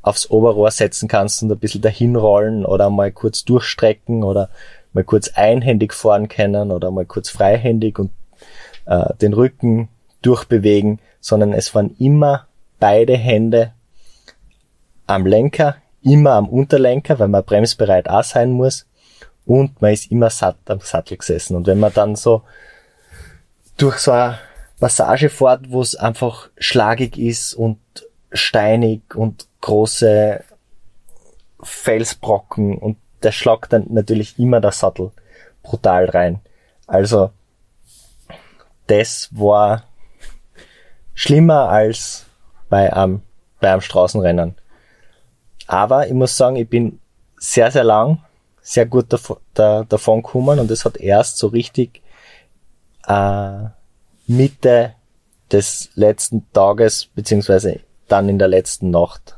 aufs Oberrohr setzen kannst und ein bisschen dahin rollen oder mal kurz durchstrecken oder mal kurz einhändig fahren können oder mal kurz freihändig und äh, den Rücken durchbewegen, sondern es waren immer beide Hände am Lenker, immer am Unterlenker, weil man bremsbereit auch sein muss und man ist immer satt am Sattel gesessen. Und wenn man dann so durch so eine Passage fährt, wo es einfach schlagig ist und steinig und große Felsbrocken und der schlagt dann natürlich immer der Sattel brutal rein. Also das war schlimmer als bei einem, bei einem Straßenrennen. Aber ich muss sagen, ich bin sehr, sehr lang, sehr gut davon, da, davon gekommen und es hat erst so richtig äh, Mitte des letzten Tages, beziehungsweise dann in der letzten Nacht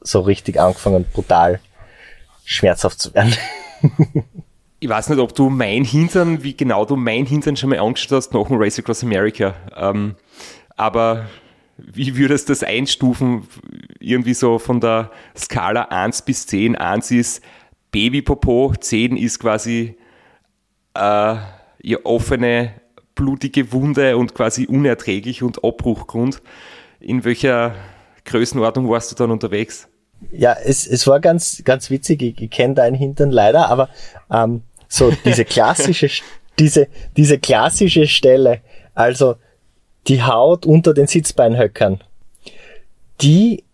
so richtig angefangen, brutal schmerzhaft zu werden. ich weiß nicht, ob du mein Hintern, wie genau du mein Hintern schon mal angeschaut hast nach dem Race Across America. Ähm, aber wie würdest du das einstufen? Irgendwie so von der Skala 1 bis 10. 1 ist Babypopo, 10 ist quasi äh, ja, offene, blutige Wunde und quasi unerträglich und Abbruchgrund. In welcher Größenordnung warst du dann unterwegs? Ja, es, es war ganz, ganz witzig. Ich, ich kenne deinen Hintern leider, aber ähm, so diese klassische, diese, diese klassische Stelle, also die Haut unter den Sitzbeinhöckern, die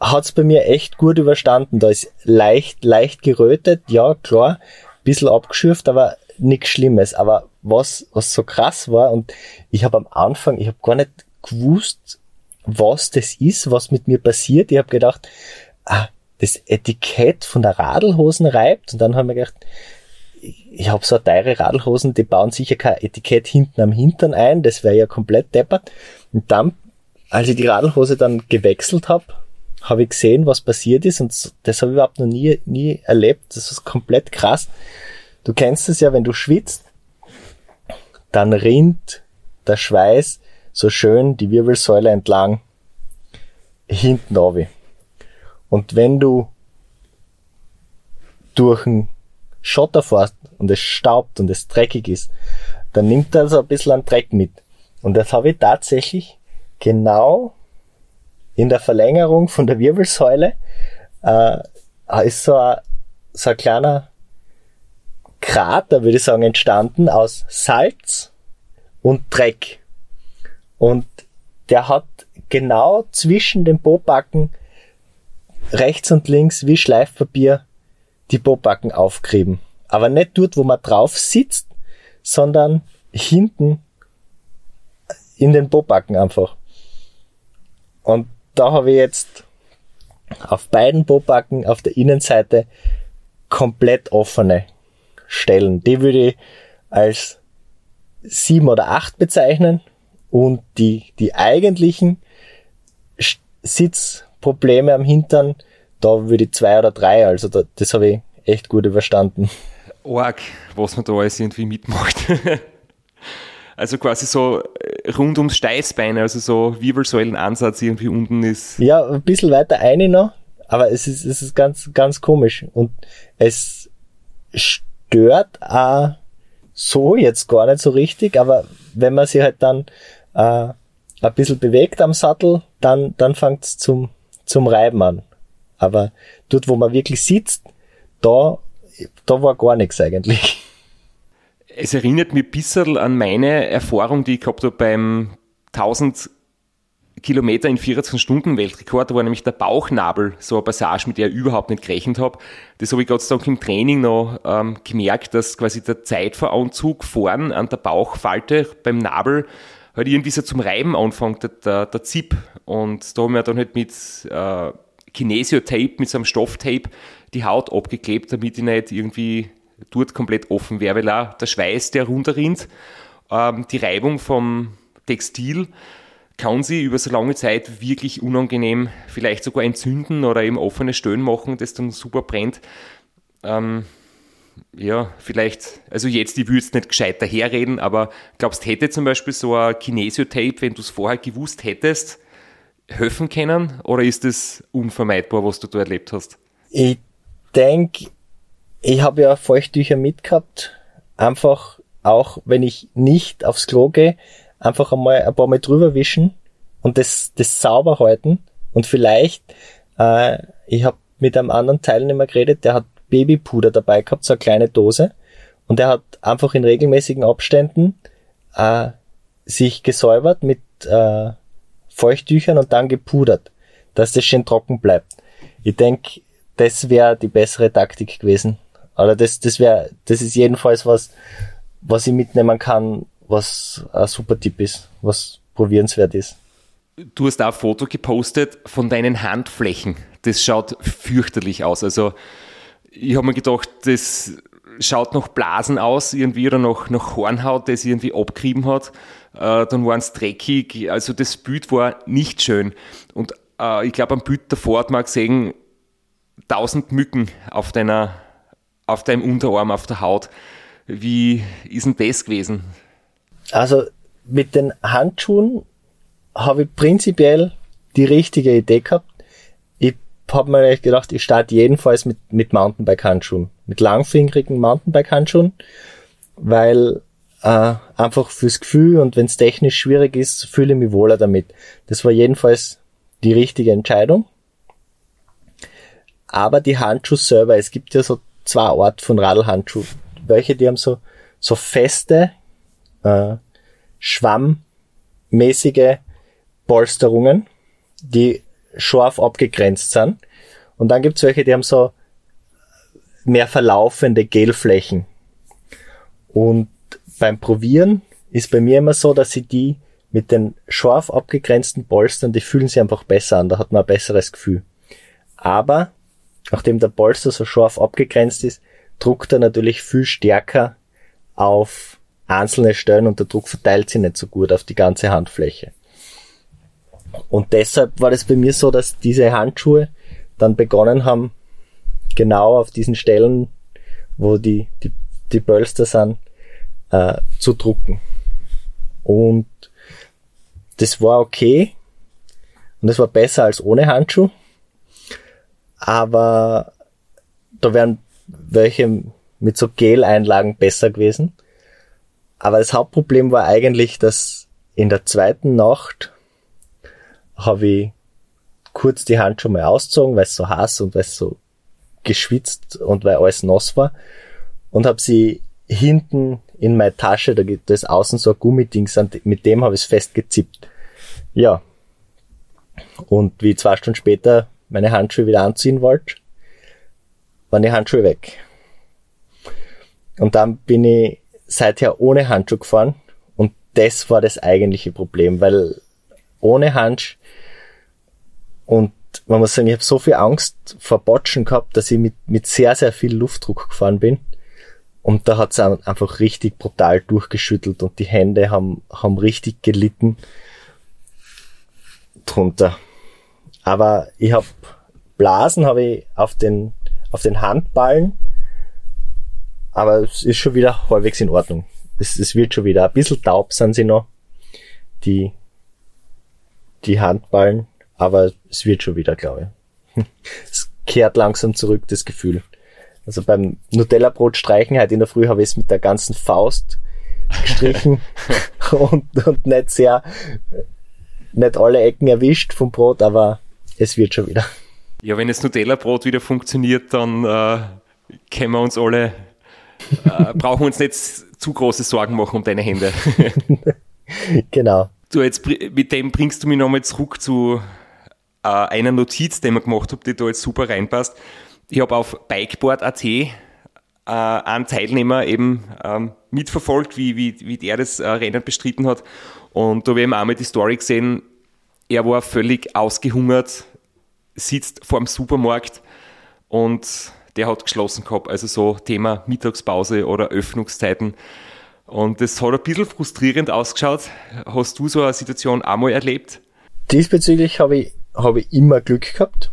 hat's bei mir echt gut überstanden. Da ist leicht, leicht gerötet, ja, klar, bisschen abgeschürft, aber nichts Schlimmes. Aber was, was so krass war, und ich habe am Anfang, ich habe gar nicht gewusst, was das ist, was mit mir passiert. Ich habe gedacht, ah, das Etikett von der Radlhosen reibt. Und dann haben wir gedacht, ich habe so teure Radlhosen, die bauen sicher kein Etikett hinten am Hintern ein, das wäre ja komplett deppert. Und dann, als ich die Radlhose dann gewechselt habe, habe ich gesehen, was passiert ist und das habe ich überhaupt noch nie, nie erlebt. Das ist komplett krass. Du kennst es ja, wenn du schwitzt, dann rinnt der Schweiß so schön die Wirbelsäule entlang hinten runter. Und wenn du durch einen Schotter fährst und es staubt und es dreckig ist, dann nimmt er so ein bisschen an Dreck mit. Und das habe ich tatsächlich genau in der Verlängerung von der Wirbelsäule äh, ist so ein, so ein kleiner Krater, würde ich sagen, entstanden aus Salz und Dreck. Und der hat genau zwischen den Pobacken rechts und links wie Schleifpapier die Pobacken aufgerieben. Aber nicht dort, wo man drauf sitzt, sondern hinten in den Pobacken einfach. Und da habe ich jetzt auf beiden Pobacken auf der Innenseite komplett offene Stellen. Die würde ich als sieben oder acht bezeichnen und die, die eigentlichen Sitzprobleme am Hintern, da würde ich zwei oder drei, also da, das habe ich echt gut überstanden. Org, was man da alles irgendwie mitmacht. also quasi so äh, rund ums Steißbein, also so Wirbelsäulenansatz irgendwie unten ist. Ja, ein bisschen weiter eine noch, aber es ist, es ist ganz, ganz komisch und es stört auch so jetzt gar nicht so richtig, aber wenn man sich halt dann äh, ein bisschen bewegt am Sattel, dann, dann fängt's zum, zum Reiben an. Aber dort, wo man wirklich sitzt, da, da war gar nichts eigentlich. Es erinnert mich ein bisschen an meine Erfahrung, die ich gehabt habe beim 1000 Kilometer in 14 Stunden Weltrekord. Da war nämlich der Bauchnabel so eine Passage, mit der ich überhaupt nicht gerechnet habe. Das habe ich Gott sei Dank im Training noch ähm, gemerkt, dass quasi der Zeitveranzug vorn an der Bauchfalte beim Nabel halt irgendwie so zum Reiben anfängt, der, der, Zip. Und da haben wir dann halt mit äh, Kinesio-Tape, mit so einem Stofftape die Haut abgeklebt, damit die nicht irgendwie dort komplett offen wäre, weil auch der Schweiß, der runterrinnt, ähm, die Reibung vom Textil kann sie über so lange Zeit wirklich unangenehm vielleicht sogar entzünden oder eben offene Stellen machen, das dann super brennt. Ähm, ja, vielleicht, also jetzt, ich würde es nicht gescheit daherreden, aber glaubst, hätte zum Beispiel so ein Kinesio-Tape, wenn du es vorher gewusst hättest, helfen können? Oder ist das unvermeidbar, was du da erlebt hast? Ich denke, ich habe ja Feuchttücher mitgehabt. Einfach auch, wenn ich nicht aufs Klo gehe, einfach einmal ein paar Mal drüber wischen und das, das sauber halten. Und vielleicht, äh, ich habe mit einem anderen Teilnehmer geredet, der hat Babypuder dabei gehabt, so eine kleine Dose. Und er hat einfach in regelmäßigen Abständen äh, sich gesäubert mit äh, Feuchttüchern und dann gepudert, dass das schön trocken bleibt. Ich denke, das wäre die bessere Taktik gewesen. Oder das, das wäre, das ist jedenfalls was, was ich mitnehmen kann, was ein super Tipp ist, was probierenswert ist. Du hast auch ein Foto gepostet von deinen Handflächen. Das schaut fürchterlich aus. Also, ich habe mir gedacht, das schaut nach Blasen aus, irgendwie, oder nach, nach Hornhaut, das irgendwie abgerieben hat. Äh, dann waren es dreckig. Also, das Bild war nicht schön. Und äh, ich glaube, am Bild davor hat man gesehen, tausend Mücken auf deiner, auf deinem Unterarm, auf der Haut. Wie ist denn das gewesen? Also mit den Handschuhen habe ich prinzipiell die richtige Idee gehabt. Ich habe mir gedacht, ich starte jedenfalls mit, mit Mountainbike-Handschuhen, mit langfingerigen Mountainbike-Handschuhen, weil äh, einfach fürs Gefühl und wenn es technisch schwierig ist, fühle ich mich wohler damit. Das war jedenfalls die richtige Entscheidung. Aber die Handschuhe selber, es gibt ja so zwei Art von Radlhandschuhen. Welche, die haben so, so feste, äh, schwammmäßige Polsterungen, die scharf abgegrenzt sind. Und dann gibt's welche, die haben so mehr verlaufende Gelflächen. Und beim Probieren ist bei mir immer so, dass sie die mit den scharf abgegrenzten Polstern, die fühlen sich einfach besser an, da hat man ein besseres Gefühl. Aber nachdem der Polster so scharf abgegrenzt ist, druckt er natürlich viel stärker auf einzelne Stellen und der Druck verteilt sich nicht so gut auf die ganze Handfläche. Und deshalb war das bei mir so, dass diese Handschuhe dann begonnen haben, genau auf diesen Stellen, wo die, die, die Pölster sind, äh, zu drucken. Und das war okay. Und das war besser als ohne Handschuh aber da wären welche mit so Gel-Einlagen besser gewesen. Aber das Hauptproblem war eigentlich, dass in der zweiten Nacht habe ich kurz die Handschuhe mal ausgezogen, weil es so heiß und weil es so geschwitzt und weil alles nass war und habe sie hinten in meine Tasche, da gibt es außen so ein Gummiding, mit dem habe ich es festgezippt. Ja. Und wie zwei Stunden später meine Handschuhe wieder anziehen wollte, waren die Handschuhe weg. Und dann bin ich seither ohne Handschuh gefahren und das war das eigentliche Problem, weil ohne Handschuh und man muss sagen, ich habe so viel Angst vor Botschen gehabt, dass ich mit, mit sehr, sehr viel Luftdruck gefahren bin. Und da hat es einfach richtig brutal durchgeschüttelt und die Hände haben, haben richtig gelitten drunter. Aber ich habe Blasen habe ich auf den, auf den Handballen, aber es ist schon wieder halbwegs in Ordnung. Es, es wird schon wieder. Ein bisschen taub sind sie noch, die, die Handballen, aber es wird schon wieder, glaube ich. Es kehrt langsam zurück, das Gefühl. Also beim Nutella-Brot streichen halt in der Früh habe ich es mit der ganzen Faust gestrichen und, und nicht sehr, nicht alle Ecken erwischt vom Brot, aber es wird schon wieder. Ja, wenn das Nutella-Brot wieder funktioniert, dann äh, können wir uns alle, äh, brauchen uns nicht zu große Sorgen machen um deine Hände. genau. Du, jetzt mit dem bringst du mich nochmal zurück zu äh, einer Notiz, die mir gemacht habe, die da jetzt super reinpasst. Ich habe auf bikeboard.at äh, einen Teilnehmer eben ähm, mitverfolgt, wie, wie, wie der das äh, Rennen bestritten hat. Und da habe ich eben einmal die Story gesehen, er war völlig ausgehungert, sitzt vor dem Supermarkt und der hat geschlossen gehabt. Also so Thema Mittagspause oder Öffnungszeiten. Und das hat ein bisschen frustrierend ausgeschaut. Hast du so eine Situation einmal erlebt? Diesbezüglich habe ich, habe ich immer Glück gehabt.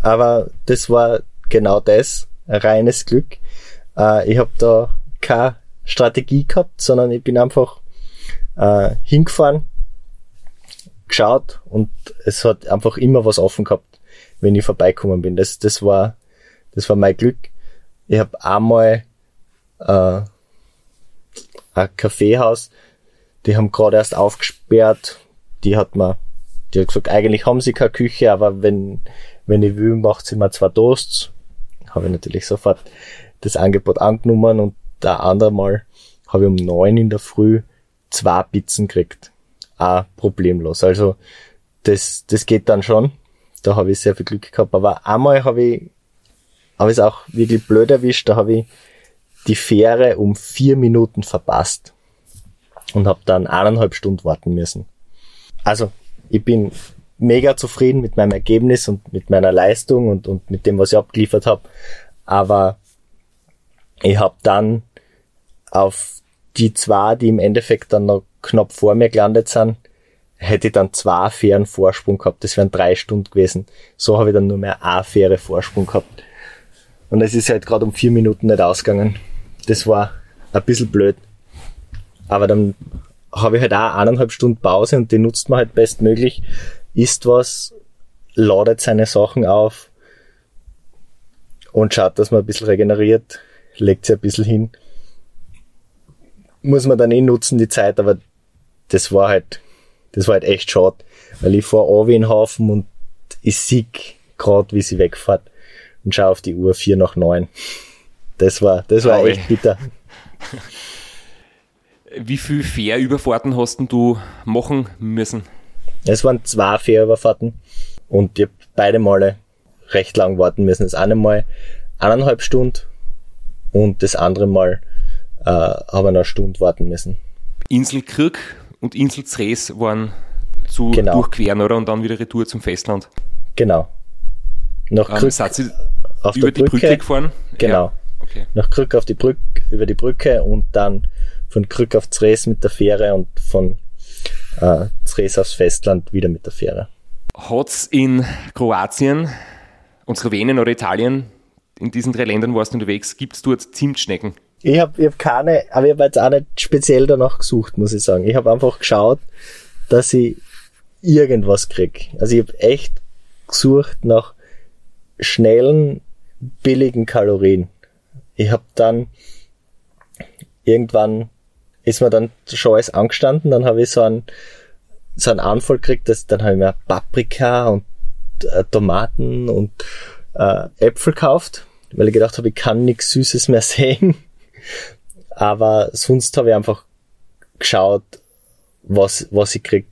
Aber das war genau das, ein reines Glück. Äh, ich habe da keine Strategie gehabt, sondern ich bin einfach äh, hingefahren, geschaut und es hat einfach immer was offen gehabt, wenn ich vorbeikommen bin. Das, das war, das war mein Glück. Ich habe einmal äh, ein Kaffeehaus, die haben gerade erst aufgesperrt, die hat man, die hat gesagt, eigentlich haben sie keine Küche, aber wenn, wenn ich will, macht sie mir zwei Toasts. Habe ich natürlich sofort das Angebot angenommen und da andere Mal habe ich um neun in der Früh zwei Pizzen gekriegt. Auch problemlos. Also das, das geht dann schon. Da habe ich sehr viel Glück gehabt. Aber einmal habe ich, habe ich es auch wirklich blöd erwischt. Da habe ich die Fähre um vier Minuten verpasst und habe dann eineinhalb Stunden warten müssen. Also ich bin mega zufrieden mit meinem Ergebnis und mit meiner Leistung und, und mit dem, was ich abgeliefert habe. Aber ich habe dann auf die zwei, die im Endeffekt dann noch knapp vor mir gelandet sind, hätte ich dann zwei Fähren Vorsprung gehabt. Das wären drei Stunden gewesen. So habe ich dann nur mehr eine Fähre Vorsprung gehabt. Und es ist halt gerade um vier Minuten nicht ausgegangen. Das war ein bisschen blöd. Aber dann habe ich halt auch eineinhalb Stunden Pause und die nutzt man halt bestmöglich. Isst was, ladet seine Sachen auf und schaut, dass man ein bisschen regeneriert, legt sich ein bisschen hin. Muss man dann eh nutzen, die Zeit, aber das war halt, das war halt echt schade, weil ich fahre wie in Haufen und ich sieg gerade, wie sie wegfährt und schaue auf die Uhr vier nach neun. Das war, das war echt bitter. Wie viel Fährüberfahrten hast du machen müssen? Es waren zwei Fährüberfahrten und ich hab beide Male recht lang warten müssen. Das eine Mal eineinhalb Stunden und das andere Mal äh, habe ich eine Stunde warten müssen. Insel Krück und Insel Zres waren zu Genau. durchqueren, oder? Und dann wieder Retour zum Festland. Genau. Nach Ähm, Krück ihr auf über die Brücke. Brücke gefahren? Genau. Ja. Okay. Nach Krück auf die Brücke, über die Brücke und dann von Krück auf Zres mit der Fähre und von äh, Zres aufs Festland wieder mit der Fähre. Hat's in Kroatien und Slowenien oder Italien, in diesen drei Ländern warst du unterwegs, gibt's dort Zimtschnecken? Ich habe ich hab keine, aber ich habe jetzt auch nicht speziell danach gesucht, muss ich sagen. Ich habe einfach geschaut, dass ich irgendwas krieg. Also ich habe echt gesucht nach schnellen, billigen Kalorien. Ich habe dann irgendwann ist mir dann schon alles angestanden, dann habe ich so einen so einen Anfall gekriegt, dass dann habe ich mir Paprika und äh, Tomaten und äh, Äpfel gekauft, weil ich gedacht habe, ich kann nichts Süßes mehr sehen. Aber sonst habe ich einfach geschaut, was, was ich krieg,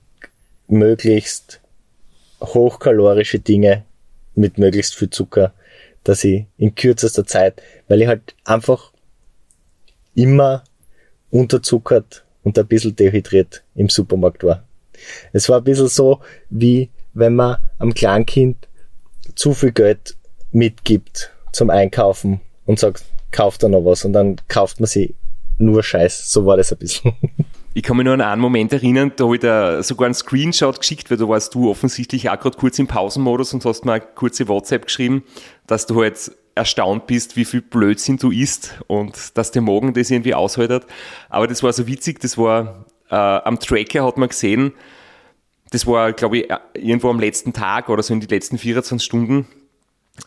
möglichst hochkalorische Dinge mit möglichst viel Zucker, dass ich in kürzester Zeit, weil ich halt einfach immer unterzuckert und ein bisschen dehydriert im Supermarkt war. Es war ein bisschen so, wie wenn man am Kleinkind zu viel Geld mitgibt zum Einkaufen und sagt, kauft da noch was und dann kauft man sich nur Scheiß. So war das ein bisschen. Ich kann mich nur an einen Moment erinnern, da habe ich da sogar einen Screenshot geschickt, weil da warst du offensichtlich auch gerade kurz im Pausenmodus und hast mir eine kurze WhatsApp geschrieben, dass du halt erstaunt bist, wie viel Blödsinn du isst und dass der Magen das irgendwie aushaltet. Aber das war so witzig, das war äh, am Tracker hat man gesehen, das war, glaube ich, irgendwo am letzten Tag oder so in die letzten 24 Stunden,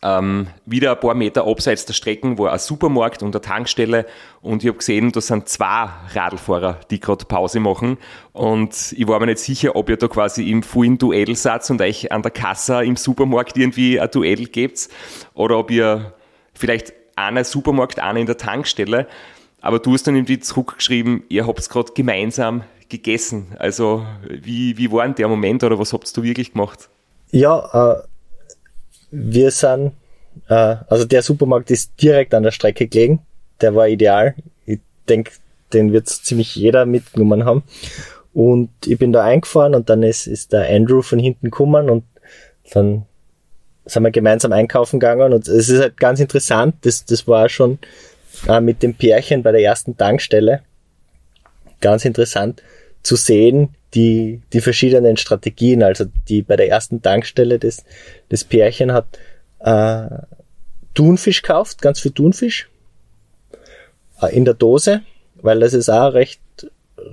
ähm, wieder ein paar Meter abseits der Strecken war ein Supermarkt und eine Tankstelle und ich habe gesehen, da sind zwei Radlfahrer, die gerade Pause machen und ich war mir nicht sicher, ob ihr da quasi im vollen Duell seid und euch an der Kasse im Supermarkt irgendwie ein Duell gebt oder ob ihr vielleicht einer Supermarkt, einer in der Tankstelle, aber du hast dann irgendwie zurückgeschrieben, ihr habt gerade gemeinsam gegessen. Also wie, wie war denn der Moment oder was habt du wirklich gemacht? Ja, äh, wir sind, äh, also der Supermarkt ist direkt an der Strecke gelegen. der war ideal. Ich denke, den wird ziemlich jeder mitgenommen haben. Und ich bin da eingefahren und dann ist, ist der Andrew von hinten gekommen und dann sind wir gemeinsam einkaufen gegangen und es ist halt ganz interessant, das, das war schon äh, mit dem Pärchen bei der ersten Tankstelle ganz interessant zu sehen, die, die verschiedenen Strategien, also die bei der ersten Tankstelle des, des Pärchen hat äh, Thunfisch kauft, ganz viel Thunfisch äh, in der Dose, weil das ist auch recht,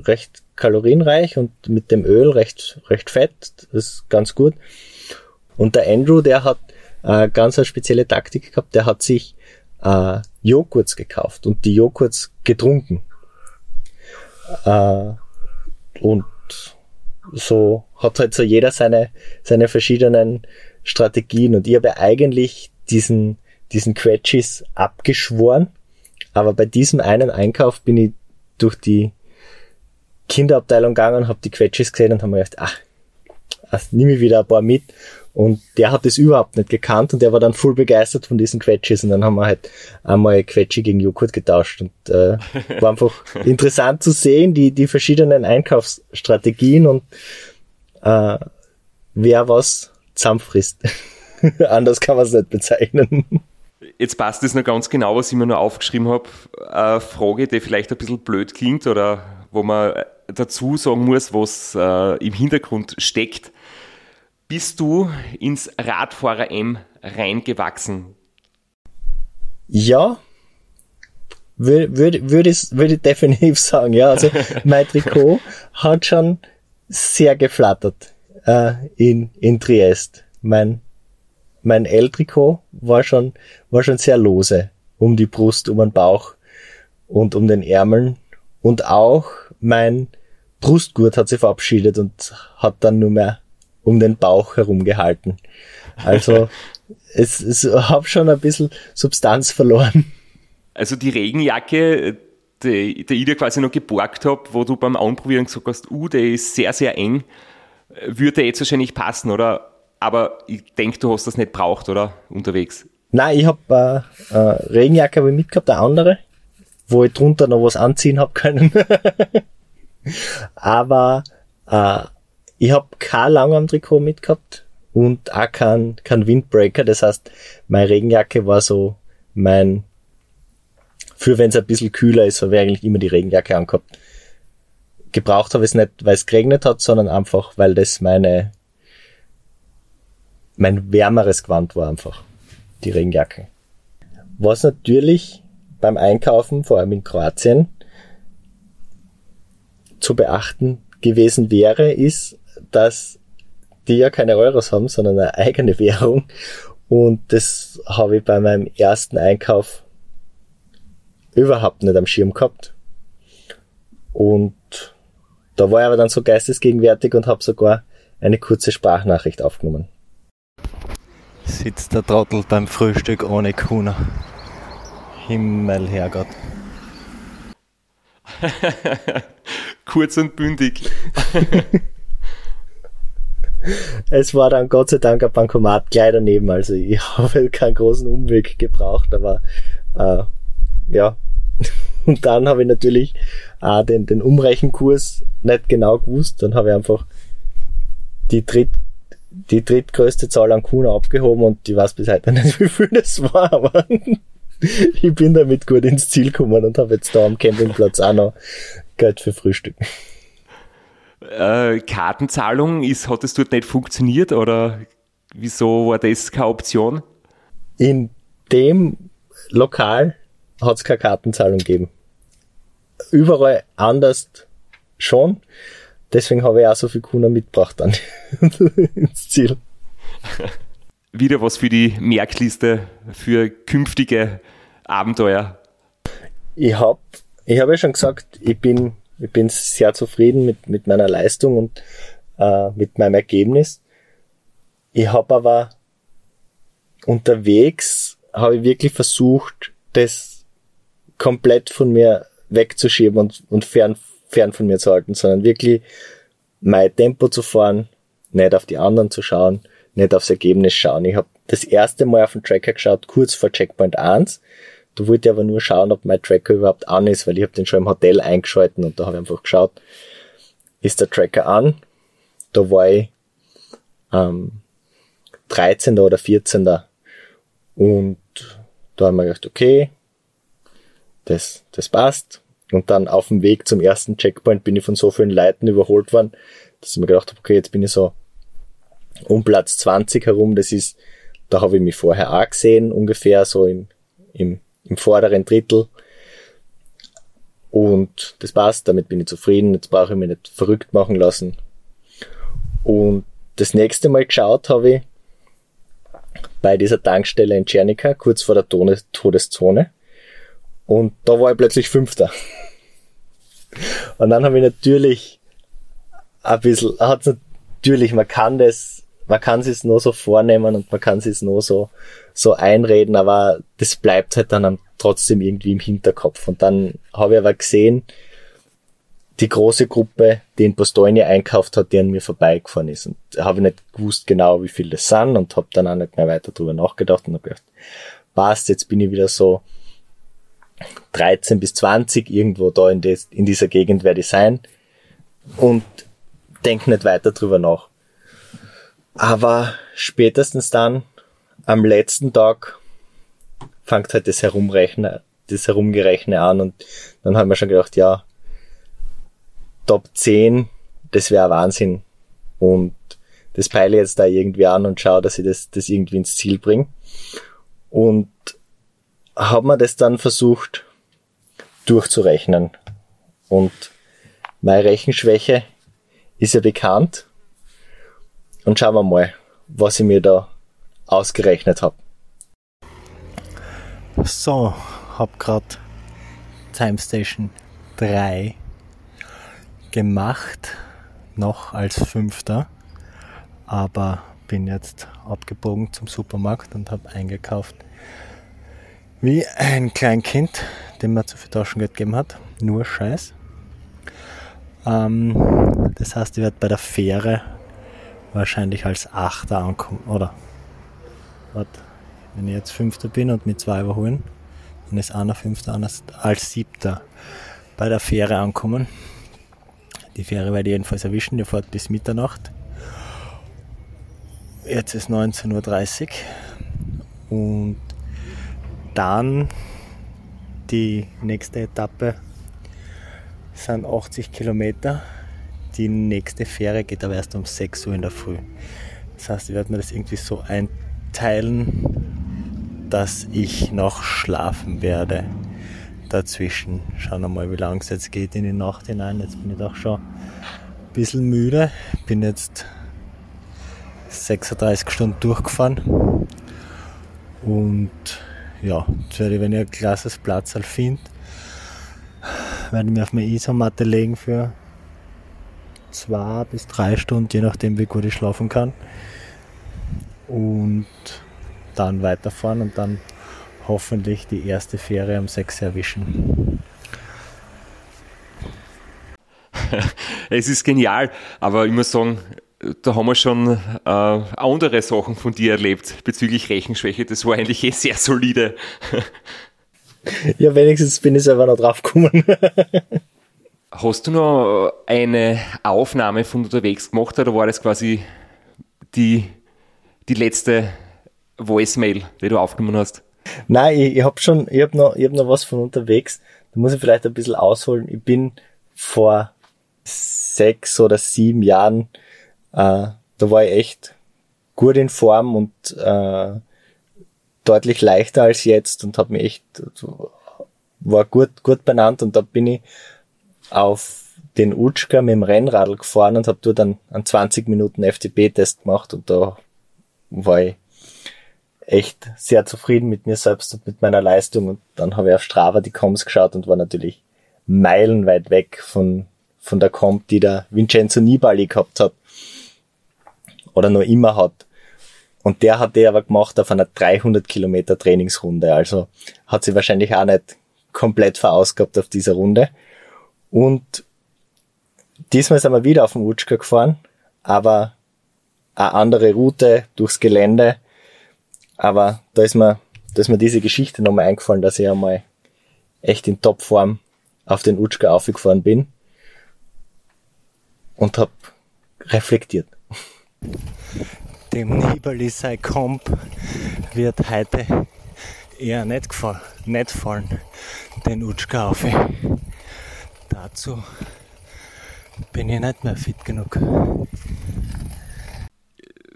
recht kalorienreich und mit dem Öl recht, recht fett, das ist ganz gut. Und der Andrew, der hat äh, ganz eine spezielle Taktik gehabt, der hat sich äh, Joghurts gekauft und die Joghurts getrunken. Äh, und so hat halt so jeder seine, seine verschiedenen Strategien. Und ich habe eigentlich diesen, diesen Quetschis abgeschworen, aber bei diesem einen Einkauf bin ich durch die Kinderabteilung gegangen, habe die Quetschis gesehen und habe mir gedacht, ach, ach nehme ich wieder ein paar mit und der hat das überhaupt nicht gekannt und der war dann voll begeistert von diesen Quetschis und dann haben wir halt einmal Quetschi gegen Joghurt getauscht und äh, war einfach interessant zu sehen, die, die verschiedenen Einkaufsstrategien und äh, wer was zusammenfrisst. Anders kann man es nicht bezeichnen. Jetzt passt es noch ganz genau, was ich mir nur aufgeschrieben habe. Eine Frage, die vielleicht ein bisschen blöd klingt oder wo man dazu sagen muss, was äh, im Hintergrund steckt. Bist du ins Radfahrer M reingewachsen? Ja, würde würd, würd ich, würd ich definitiv sagen, ja. Also mein Trikot hat schon sehr geflattert äh, in, in Triest. Mein, mein L-Trikot war schon, war schon sehr lose um die Brust, um den Bauch und um den Ärmeln. Und auch mein Brustgurt hat sich verabschiedet und hat dann nur mehr um den Bauch herum gehalten. Also es, es habe schon ein bisschen Substanz verloren. Also die Regenjacke, die, die ich dir quasi noch geborgt habe, wo du beim Anprobieren gesagt hast, uh, der ist sehr, sehr eng, würde jetzt wahrscheinlich passen, oder? Aber ich denke, du hast das nicht braucht, oder? Unterwegs. Nein, ich habe äh, äh, Regenjacke hab ich mitgehabt, eine andere, wo ich drunter noch was anziehen hab können. Aber äh, ich habe kein Langarm-Trikot mitgehabt und auch kein, kein Windbreaker. Das heißt, meine Regenjacke war so mein, für wenn es ein bisschen kühler ist, habe ich eigentlich immer die Regenjacke angehabt. Gebraucht habe ich es nicht, weil es geregnet hat, sondern einfach, weil das meine, mein wärmeres Gewand war einfach. Die Regenjacke. Was natürlich beim Einkaufen, vor allem in Kroatien, zu beachten gewesen wäre, ist, dass die ja keine Euros haben, sondern eine eigene Währung. Und das habe ich bei meinem ersten Einkauf überhaupt nicht am Schirm gehabt. Und da war ich aber dann so geistesgegenwärtig und habe sogar eine kurze Sprachnachricht aufgenommen. Sitzt der Trottel beim Frühstück ohne Kuna. Himmel, Herrgott. Kurz und bündig. es war dann Gott sei Dank ein Bankomat gleich daneben, also ich habe keinen großen Umweg gebraucht, aber äh, ja. Und dann habe ich natürlich äh, den, den Umrechenkurs nicht genau gewusst, dann habe ich einfach die dritt die drittgrößte Zahl an Kuna abgehoben und ich weiß bis heute nicht, wie viel das war, aber ich bin damit gut ins Ziel gekommen und habe jetzt da am Campingplatz auch noch Geld für Frühstück äh, Kartenzahlung, ist, hat es dort nicht funktioniert oder wieso war das keine Option? In dem Lokal hat es keine Kartenzahlung gegeben. Überall anders schon. Deswegen habe ich auch so viel Kuna mitgebracht dann ins Ziel. Wieder was für die Merkliste für künftige Abenteuer. Ich habe ich hab ja schon gesagt, ich bin ich bin sehr zufrieden mit, mit meiner Leistung und äh, mit meinem Ergebnis. Ich habe aber unterwegs habe ich wirklich versucht, das komplett von mir wegzuschieben und, und fern, fern von mir zu halten, sondern wirklich mein Tempo zu fahren, nicht auf die anderen zu schauen, nicht aufs Ergebnis schauen. Ich habe das erste Mal auf den Tracker geschaut, kurz vor Checkpoint 1. Da wollte ich aber nur schauen, ob mein Tracker überhaupt an ist, weil ich habe den schon im Hotel eingeschalten und da habe ich einfach geschaut, ist der Tracker an. Da war ich ähm, 13. oder 14. Und da haben wir gedacht, okay, das, das passt. Und dann auf dem Weg zum ersten Checkpoint bin ich von so vielen Leuten überholt worden, dass ich mir gedacht habe, okay, jetzt bin ich so um Platz 20 herum. Das ist, da habe ich mich vorher auch gesehen, ungefähr so im, im, im vorderen Drittel. Und das passt, damit bin ich zufrieden. Jetzt brauche ich mich nicht verrückt machen lassen. Und das nächste Mal geschaut habe ich bei dieser Tankstelle in Czernica, kurz vor der Todeszone. Und da war ich plötzlich Fünfter. Und dann habe ich natürlich ein bisschen, hat's natürlich, man kann das, man kann es nur so vornehmen und man kann es nur so, so einreden, aber das bleibt halt dann trotzdem irgendwie im Hinterkopf. Und dann habe ich aber gesehen, die große Gruppe, die in Postonia einkauft hat, die an mir vorbeigefahren ist. Und habe ich nicht gewusst genau, wie viel das sind und habe dann auch nicht mehr weiter drüber nachgedacht und habe gedacht, passt, jetzt bin ich wieder so 13 bis 20 irgendwo da in, des, in dieser Gegend werde ich sein und denke nicht weiter drüber nach. Aber spätestens dann, am letzten Tag, fängt halt das Herumrechnen, das Herumgerechne an und dann haben wir schon gedacht, ja, Top 10, das wäre Wahnsinn. Und das peile jetzt da irgendwie an und schaue, dass ich das, das irgendwie ins Ziel bringe. Und habe mir das dann versucht durchzurechnen. Und meine Rechenschwäche ist ja bekannt. Und schauen wir mal, was ich mir da ausgerechnet habe. So, hab grad Time Station 3 gemacht, noch als Fünfter, aber bin jetzt abgebogen zum Supermarkt und habe eingekauft wie ein Kleinkind, dem man zu viel Taschengeld gegeben hat. Nur Scheiß. Ähm, das heißt, ich werde bei der Fähre wahrscheinlich als Achter ankommen. Oder, warte, wenn ich jetzt Fünfter bin und mit zwei überholen, dann ist einer Fünfter, einer als Siebter bei der Fähre ankommen. Die Fähre werde ich jedenfalls erwischen, die fährt bis Mitternacht. Jetzt ist 19.30 Uhr und dann die nächste Etappe sind 80 Kilometer. Die nächste Fähre geht aber erst um 6 Uhr in der Früh. Das heißt, ich werde mir das irgendwie so einteilen, dass ich noch schlafen werde dazwischen. Schauen wir mal, wie lang es jetzt geht in die Nacht hinein. Jetzt bin ich doch schon ein bisschen müde. Bin jetzt 36 Stunden durchgefahren und ja, jetzt werde ich, wenn ich ein klares Platz finde, werde ich mich auf meine Isomatte legen für zwei bis drei Stunden, je nachdem wie gut ich schlafen kann. Und dann weiterfahren und dann hoffentlich die erste Fähre um sechs erwischen. es ist genial, aber ich muss sagen, da haben wir schon äh, andere Sachen von dir erlebt bezüglich Rechenschwäche. Das war eigentlich eh sehr solide. ja, wenigstens bin ich selber noch drauf gekommen. Hast du noch eine Aufnahme von unterwegs gemacht oder war das quasi die, die letzte Voicemail, die du aufgenommen hast? Nein, ich, ich habe schon, ich habe noch, ich hab noch was von unterwegs. Da muss ich vielleicht ein bisschen ausholen. Ich bin vor sechs oder sieben Jahren äh, da war ich echt gut in Form und äh, deutlich leichter als jetzt und habe mich echt war gut gut benannt und da bin ich auf den Utschka mit dem Rennradl gefahren und habe dort dann einen 20 Minuten FTP-Test gemacht und da war ich echt sehr zufrieden mit mir selbst und mit meiner Leistung und dann habe ich auf Strava die Comms geschaut und war natürlich meilenweit weg von, von der Comp, die der Vincenzo Nibali gehabt hat oder noch immer hat. Und der hat der aber gemacht auf einer 300 Kilometer Trainingsrunde. Also hat sie wahrscheinlich auch nicht komplett verausgabt auf dieser Runde. Und diesmal sind wir wieder auf dem Utschka gefahren, aber eine andere Route durchs Gelände. Aber da ist mir da ist mir diese Geschichte nochmal eingefallen, dass ich einmal echt in Topform auf den Utschka aufgefahren bin und hab reflektiert. Dem Nibali sei Komp wird heute eher nicht, gefallen, nicht fallen, den Utschka auf. Dazu bin ich nicht mehr fit genug.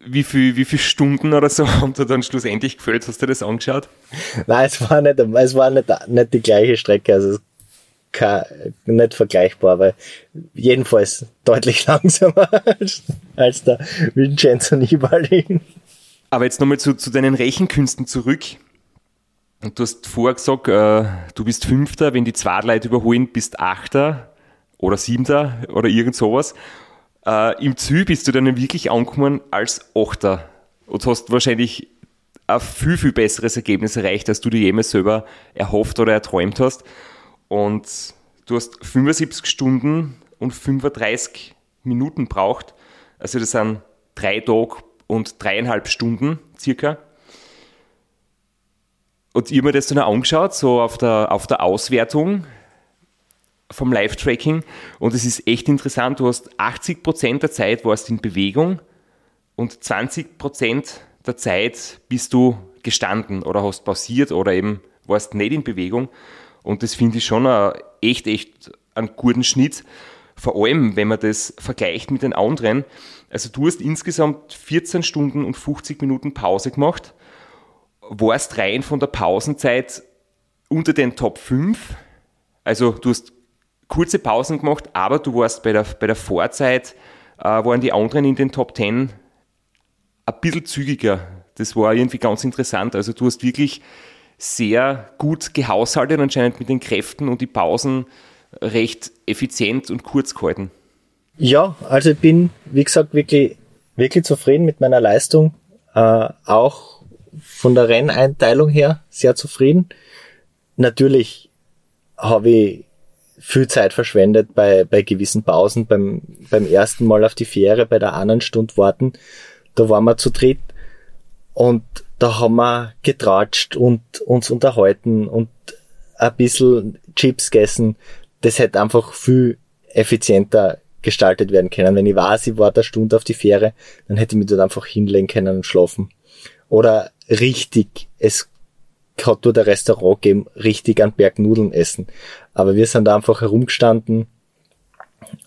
Wie viel, wie viele Stunden oder so haben dir dann schlussendlich gefällt? Hast du das angeschaut? Nein, es war nicht, es war nicht, nicht die gleiche Strecke, also es kein, nicht vergleichbar, weil jedenfalls deutlich langsamer als, als der Vincenzo Nibali. Aber jetzt nochmal zu, zu deinen Rechenkünsten zurück. Und du hast vorher gesagt, äh, du bist Fünfter, wenn die zwei Leute überholen, bist Achter oder Siebter oder irgend sowas. Äh, Im Ziel bist du dann wirklich angekommen als Achter und hast wahrscheinlich ein viel, viel besseres Ergebnis erreicht, als du dir jemals selber erhofft oder erträumt hast. Und du hast 75 Stunden und 35 Minuten braucht. Also das sind drei Tage und dreieinhalb Stunden circa. Und ich habe mir das dann angeschaut, so auf der, auf der Auswertung vom Live-Tracking. Und es ist echt interessant, du hast 80% der Zeit warst in Bewegung und 20% der Zeit bist du gestanden oder hast pausiert oder eben warst nicht in Bewegung. Und das finde ich schon echt, echt einen guten Schnitt. Vor allem, wenn man das vergleicht mit den anderen. Also du hast insgesamt 14 Stunden und 50 Minuten Pause gemacht, warst rein von der Pausenzeit unter den Top 5. Also du hast kurze Pausen gemacht, aber du warst bei der, bei der Vorzeit, äh, waren die anderen in den Top 10 ein bisschen zügiger. Das war irgendwie ganz interessant. Also du hast wirklich sehr gut gehaushaltet anscheinend mit den Kräften und die Pausen recht effizient und kurz gehalten. Ja, also ich bin, wie gesagt, wirklich, wirklich zufrieden mit meiner Leistung. Äh, auch von der Renneinteilung her sehr zufrieden. Natürlich habe ich viel Zeit verschwendet bei, bei gewissen Pausen. Beim, beim ersten Mal auf die Fähre, bei der anderen Stunde warten, da waren wir zu dritt und da haben wir getratscht und uns unterhalten und ein bisschen Chips gegessen. Das hätte einfach viel effizienter gestaltet werden können. Wenn ich weiß, ich war eine Stunde auf die Fähre, dann hätte ich mich dort einfach hinlegen können und schlafen. Oder richtig, es hat dort ein Restaurant gegeben, richtig an Bergnudeln essen. Aber wir sind da einfach herumgestanden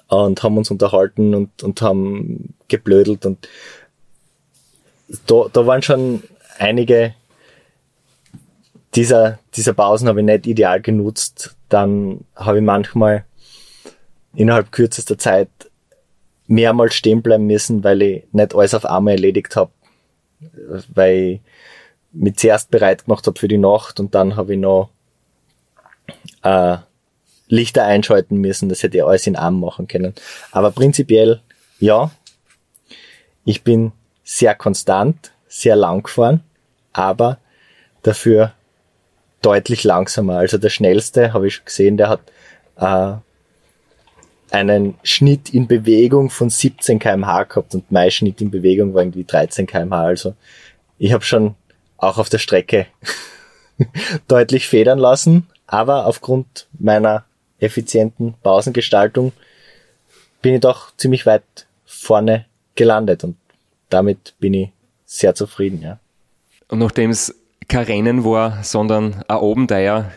und haben uns unterhalten und, und haben geblödelt und da, da waren schon einige dieser, dieser Pausen habe ich nicht ideal genutzt. Dann habe ich manchmal innerhalb kürzester Zeit mehrmals stehen bleiben müssen, weil ich nicht alles auf einmal erledigt habe. Weil ich mich zuerst bereit gemacht habe für die Nacht und dann habe ich noch äh, Lichter einschalten müssen. Das hätte ich alles in Arm machen können. Aber prinzipiell, ja, ich bin sehr konstant, sehr lang gefahren, aber dafür deutlich langsamer. Also der schnellste, habe ich schon gesehen, der hat äh, einen Schnitt in Bewegung von 17 kmh gehabt und mein Schnitt in Bewegung war irgendwie 13 kmh. Also ich habe schon auch auf der Strecke deutlich federn lassen, aber aufgrund meiner effizienten Pausengestaltung bin ich doch ziemlich weit vorne gelandet und damit bin ich sehr zufrieden, ja. Und nachdem es kein Rennen war, sondern ein Abenteuer,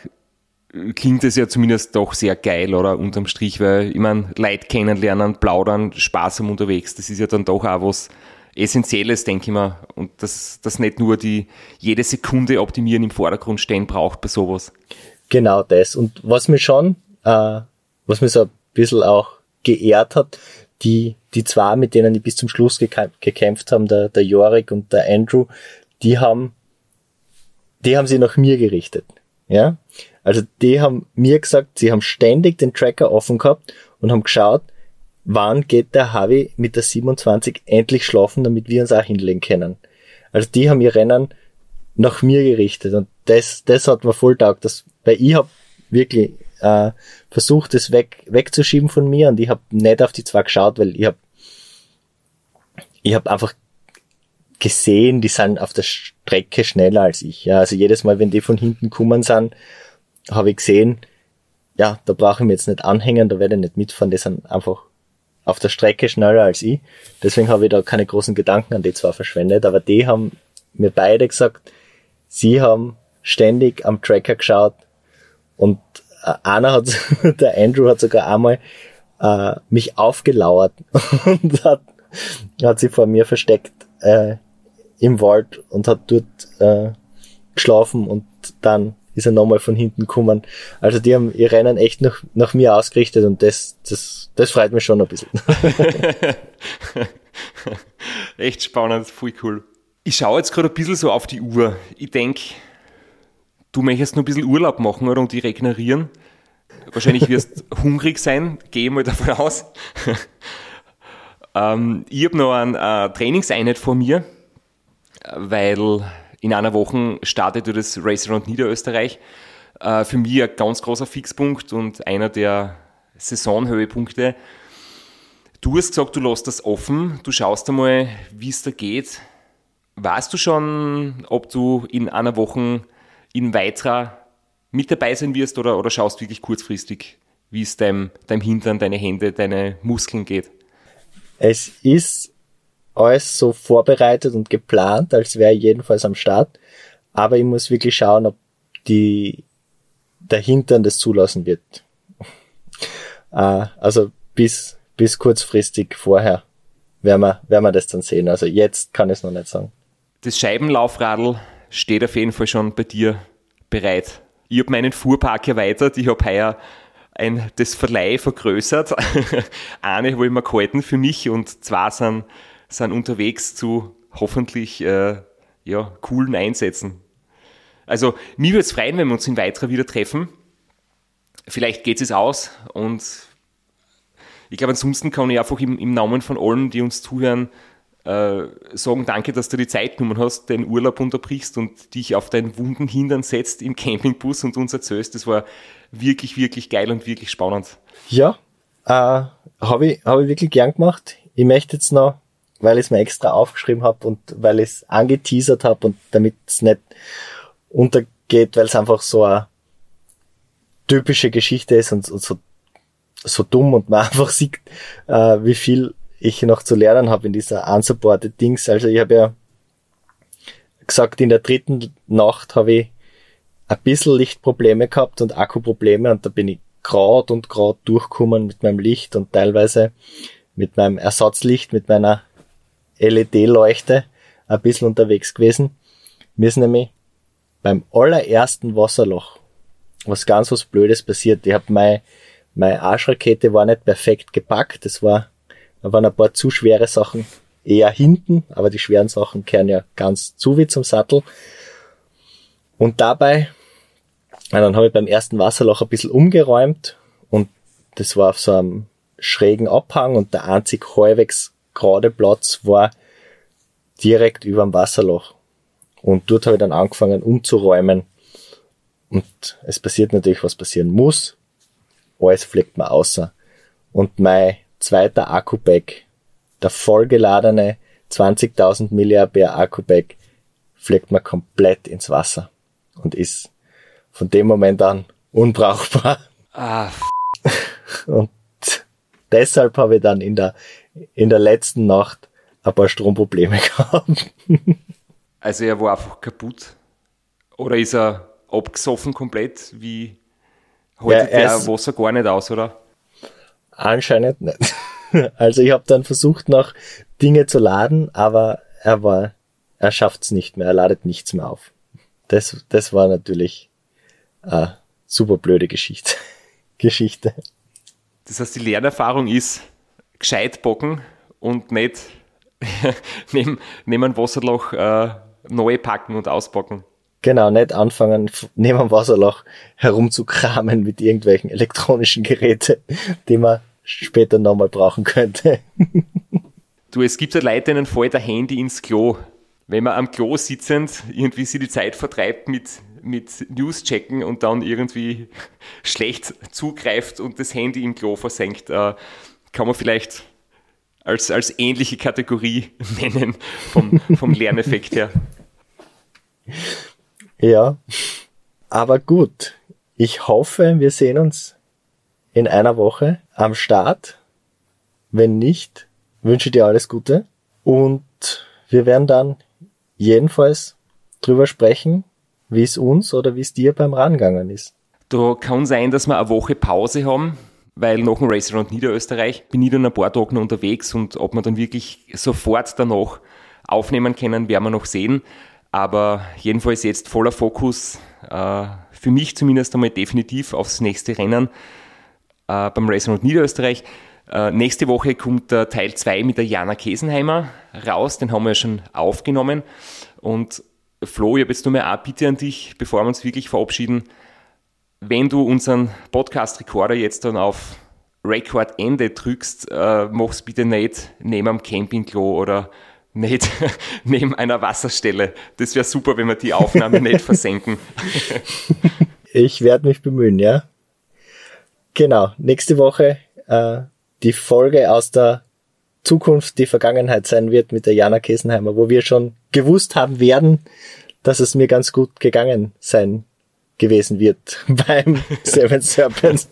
klingt es ja zumindest doch sehr geil, oder? Unterm Strich, weil ich meine, Leute kennenlernen, plaudern, Spaß am unterwegs, das ist ja dann doch auch was Essentielles, denke ich mal. Und dass das nicht nur die jede Sekunde optimieren im Vordergrund stehen braucht bei sowas. Genau das. Und was mir schon, äh, was mir so ein bisschen auch geehrt hat, die, die zwei, mit denen die bis zum Schluss gekämpft haben, der, der Jorik und der Andrew, die haben, die haben sie nach mir gerichtet. Ja? Also die haben mir gesagt, sie haben ständig den Tracker offen gehabt und haben geschaut, wann geht der Harvey mit der 27 endlich schlafen, damit wir uns auch hinlegen können. Also die haben ihr Rennen nach mir gerichtet und das, das hat mir voll taugt, das, weil ich habe wirklich äh, versucht, es weg, wegzuschieben von mir und ich habe nicht auf die zwei geschaut, weil ich habe ich hab einfach gesehen, die sind auf der Strecke schneller als ich. Ja, also jedes Mal, wenn die von hinten kommen sind, habe ich gesehen, ja, da brauche ich mir jetzt nicht anhängen, da werde ich nicht mitfahren, die sind einfach auf der Strecke schneller als ich. Deswegen habe ich da keine großen Gedanken an die zwei verschwendet, aber die haben mir beide gesagt, sie haben ständig am Tracker geschaut und äh, einer hat, der Andrew hat sogar einmal äh, mich aufgelauert und hat, hat sich vor mir versteckt äh, im Wald und hat dort äh, geschlafen und dann ist er nochmal von hinten gekommen. Also die haben ihr Rennen echt nach, nach mir ausgerichtet und das, das, das freut mich schon ein bisschen. echt spannend, voll cool. Ich schaue jetzt gerade ein bisschen so auf die Uhr. Ich denke, du möchtest nur ein bisschen Urlaub machen oder und die regenerieren. Wahrscheinlich wirst hungrig sein, gehe mal davon aus. ähm, ich habe noch eine äh, Trainingseinheit vor mir, weil in einer Woche startet das Race Around Niederösterreich. Äh, für mich ein ganz großer Fixpunkt und einer der Saisonhöhepunkte. Du hast gesagt, du lässt das offen, du schaust einmal, wie es da geht. Weißt du schon, ob du in einer Woche in weiterer mit dabei sein wirst oder, oder schaust wirklich kurzfristig, wie es deinem, deinem Hintern, deine Hände, deine Muskeln geht? Es ist alles so vorbereitet und geplant, als wäre ich jedenfalls am Start. Aber ich muss wirklich schauen, ob die, der Hintern das zulassen wird. äh, also bis, bis kurzfristig vorher werden wir, werden wir das dann sehen. Also jetzt kann ich es noch nicht sagen. Das Scheibenlaufradl steht auf jeden Fall schon bei dir bereit. Ich habe meinen Fuhrpark erweitert. Ich habe heuer ein, das Verleih vergrößert. Eine habe ich mir gehalten für mich und zwei sind, sind unterwegs zu hoffentlich äh, ja, coolen Einsätzen. Also, mir würde es freuen, wenn wir uns in weiterer wieder treffen. Vielleicht geht es aus und ich glaube, ansonsten kann ich einfach im, im Namen von allen, die uns zuhören, äh, sagen, danke, dass du die Zeit genommen hast, den Urlaub unterbrichst und dich auf deinen wunden Hintern setzt im Campingbus und uns erzählst. Das war wirklich, wirklich geil und wirklich spannend. Ja, äh, habe ich, hab ich wirklich gern gemacht. Ich möchte jetzt noch, weil ich es mir extra aufgeschrieben habe und weil ich es angeteasert habe und damit es nicht untergeht, weil es einfach so eine typische Geschichte ist und, und so, so dumm und man einfach sieht, äh, wie viel ich noch zu lernen habe in dieser unsupported Dings. Also ich habe ja gesagt, in der dritten Nacht habe ich ein bisschen Lichtprobleme gehabt und Akkuprobleme und da bin ich grad und grad durchgekommen mit meinem Licht und teilweise mit meinem Ersatzlicht, mit meiner LED-Leuchte ein bisschen unterwegs gewesen. Mir ist nämlich beim allerersten Wasserloch was ganz was Blödes passiert. Ich habe meine, meine Arschrakete war nicht perfekt gepackt. Das war da waren ein paar zu schwere Sachen eher hinten, aber die schweren Sachen kehren ja ganz zu wie zum Sattel. Und dabei, dann habe ich beim ersten Wasserloch ein bisschen umgeräumt und das war auf so einem schrägen Abhang und der einzig halbwegs gerade Platz war direkt über dem Wasserloch. Und dort habe ich dann angefangen umzuräumen. Und es passiert natürlich, was passieren muss. Alles fliegt mir außer. Und mein zweiter Akku-Pack, der vollgeladene 20.000 mAh Akku-Pack, fliegt man komplett ins Wasser und ist von dem Moment an unbrauchbar. Ah, und deshalb habe ich dann in der, in der letzten Nacht ein paar Stromprobleme gehabt. also er war einfach kaputt. Oder ist er abgesoffen komplett? Wie haltet Ja, er Wasser gar nicht aus, oder? Anscheinend nicht. Also ich habe dann versucht noch Dinge zu laden, aber er war, er schafft's nicht mehr, er ladet nichts mehr auf. Das, das war natürlich eine super blöde Geschichte. Geschichte. Das heißt, die Lernerfahrung ist gescheit bocken und nicht neben, neben ein Wasserloch äh, neu packen und auspacken. Genau, nicht anfangen, neben dem Wasserloch herumzukramen mit irgendwelchen elektronischen Geräten, die man später nochmal brauchen könnte. Du, es gibt ja Leute, denen fällt ein Handy ins Klo. Wenn man am Klo sitzend irgendwie sich die Zeit vertreibt mit, mit News checken und dann irgendwie schlecht zugreift und das Handy im Klo versenkt, äh, kann man vielleicht als, als ähnliche Kategorie nennen vom, vom Lerneffekt her. Ja, aber gut. Ich hoffe, wir sehen uns in einer Woche am Start. Wenn nicht, wünsche dir alles Gute. Und wir werden dann jedenfalls drüber sprechen, wie es uns oder wie es dir beim Rangangen ist. Da kann sein, dass wir eine Woche Pause haben, weil nach dem Race Around Niederösterreich bin ich dann ein paar Tage noch unterwegs und ob wir dann wirklich sofort danach aufnehmen können, werden wir noch sehen. Aber jedenfalls jetzt voller Fokus, äh, für mich zumindest einmal definitiv aufs nächste Rennen äh, beim Race Around Niederösterreich. Äh, nächste Woche kommt der Teil 2 mit der Jana Kesenheimer raus, den haben wir ja schon aufgenommen. Und Flo, ich habe jetzt nur mehr eine Bitte an dich, bevor wir uns wirklich verabschieden. Wenn du unseren Podcast-Recorder jetzt dann auf Record Ende drückst, äh, mach's bitte nicht neben einem Campingklo oder nicht neben einer Wasserstelle. Das wäre super, wenn wir die Aufnahme nicht versenken. Ich werde mich bemühen, ja. Genau, nächste Woche äh, die Folge aus der Zukunft, die Vergangenheit sein wird mit der Jana Kesenheimer, wo wir schon gewusst haben werden, dass es mir ganz gut gegangen sein gewesen wird beim Seven Serpents.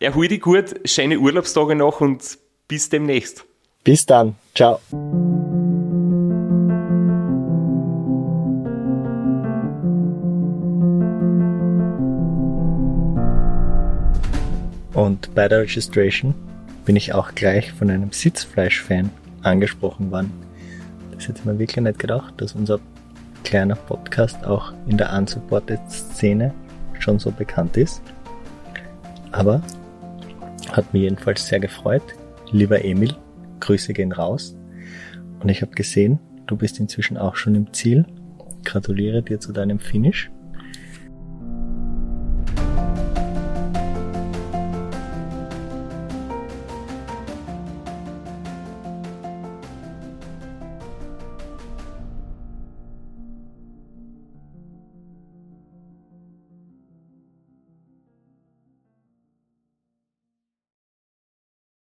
ja, die gut, schöne Urlaubstage noch und bis demnächst. Bis dann. Ciao. Und bei der Registration bin ich auch gleich von einem Sitzfleisch-Fan angesprochen worden. Das hätte man wirklich nicht gedacht, dass unser kleiner Podcast auch in der Unsupported-Szene schon so bekannt ist. Aber hat mich jedenfalls sehr gefreut. Lieber Emil, Grüße gehen raus. Und ich habe gesehen, du bist inzwischen auch schon im Ziel. Gratuliere dir zu deinem Finish.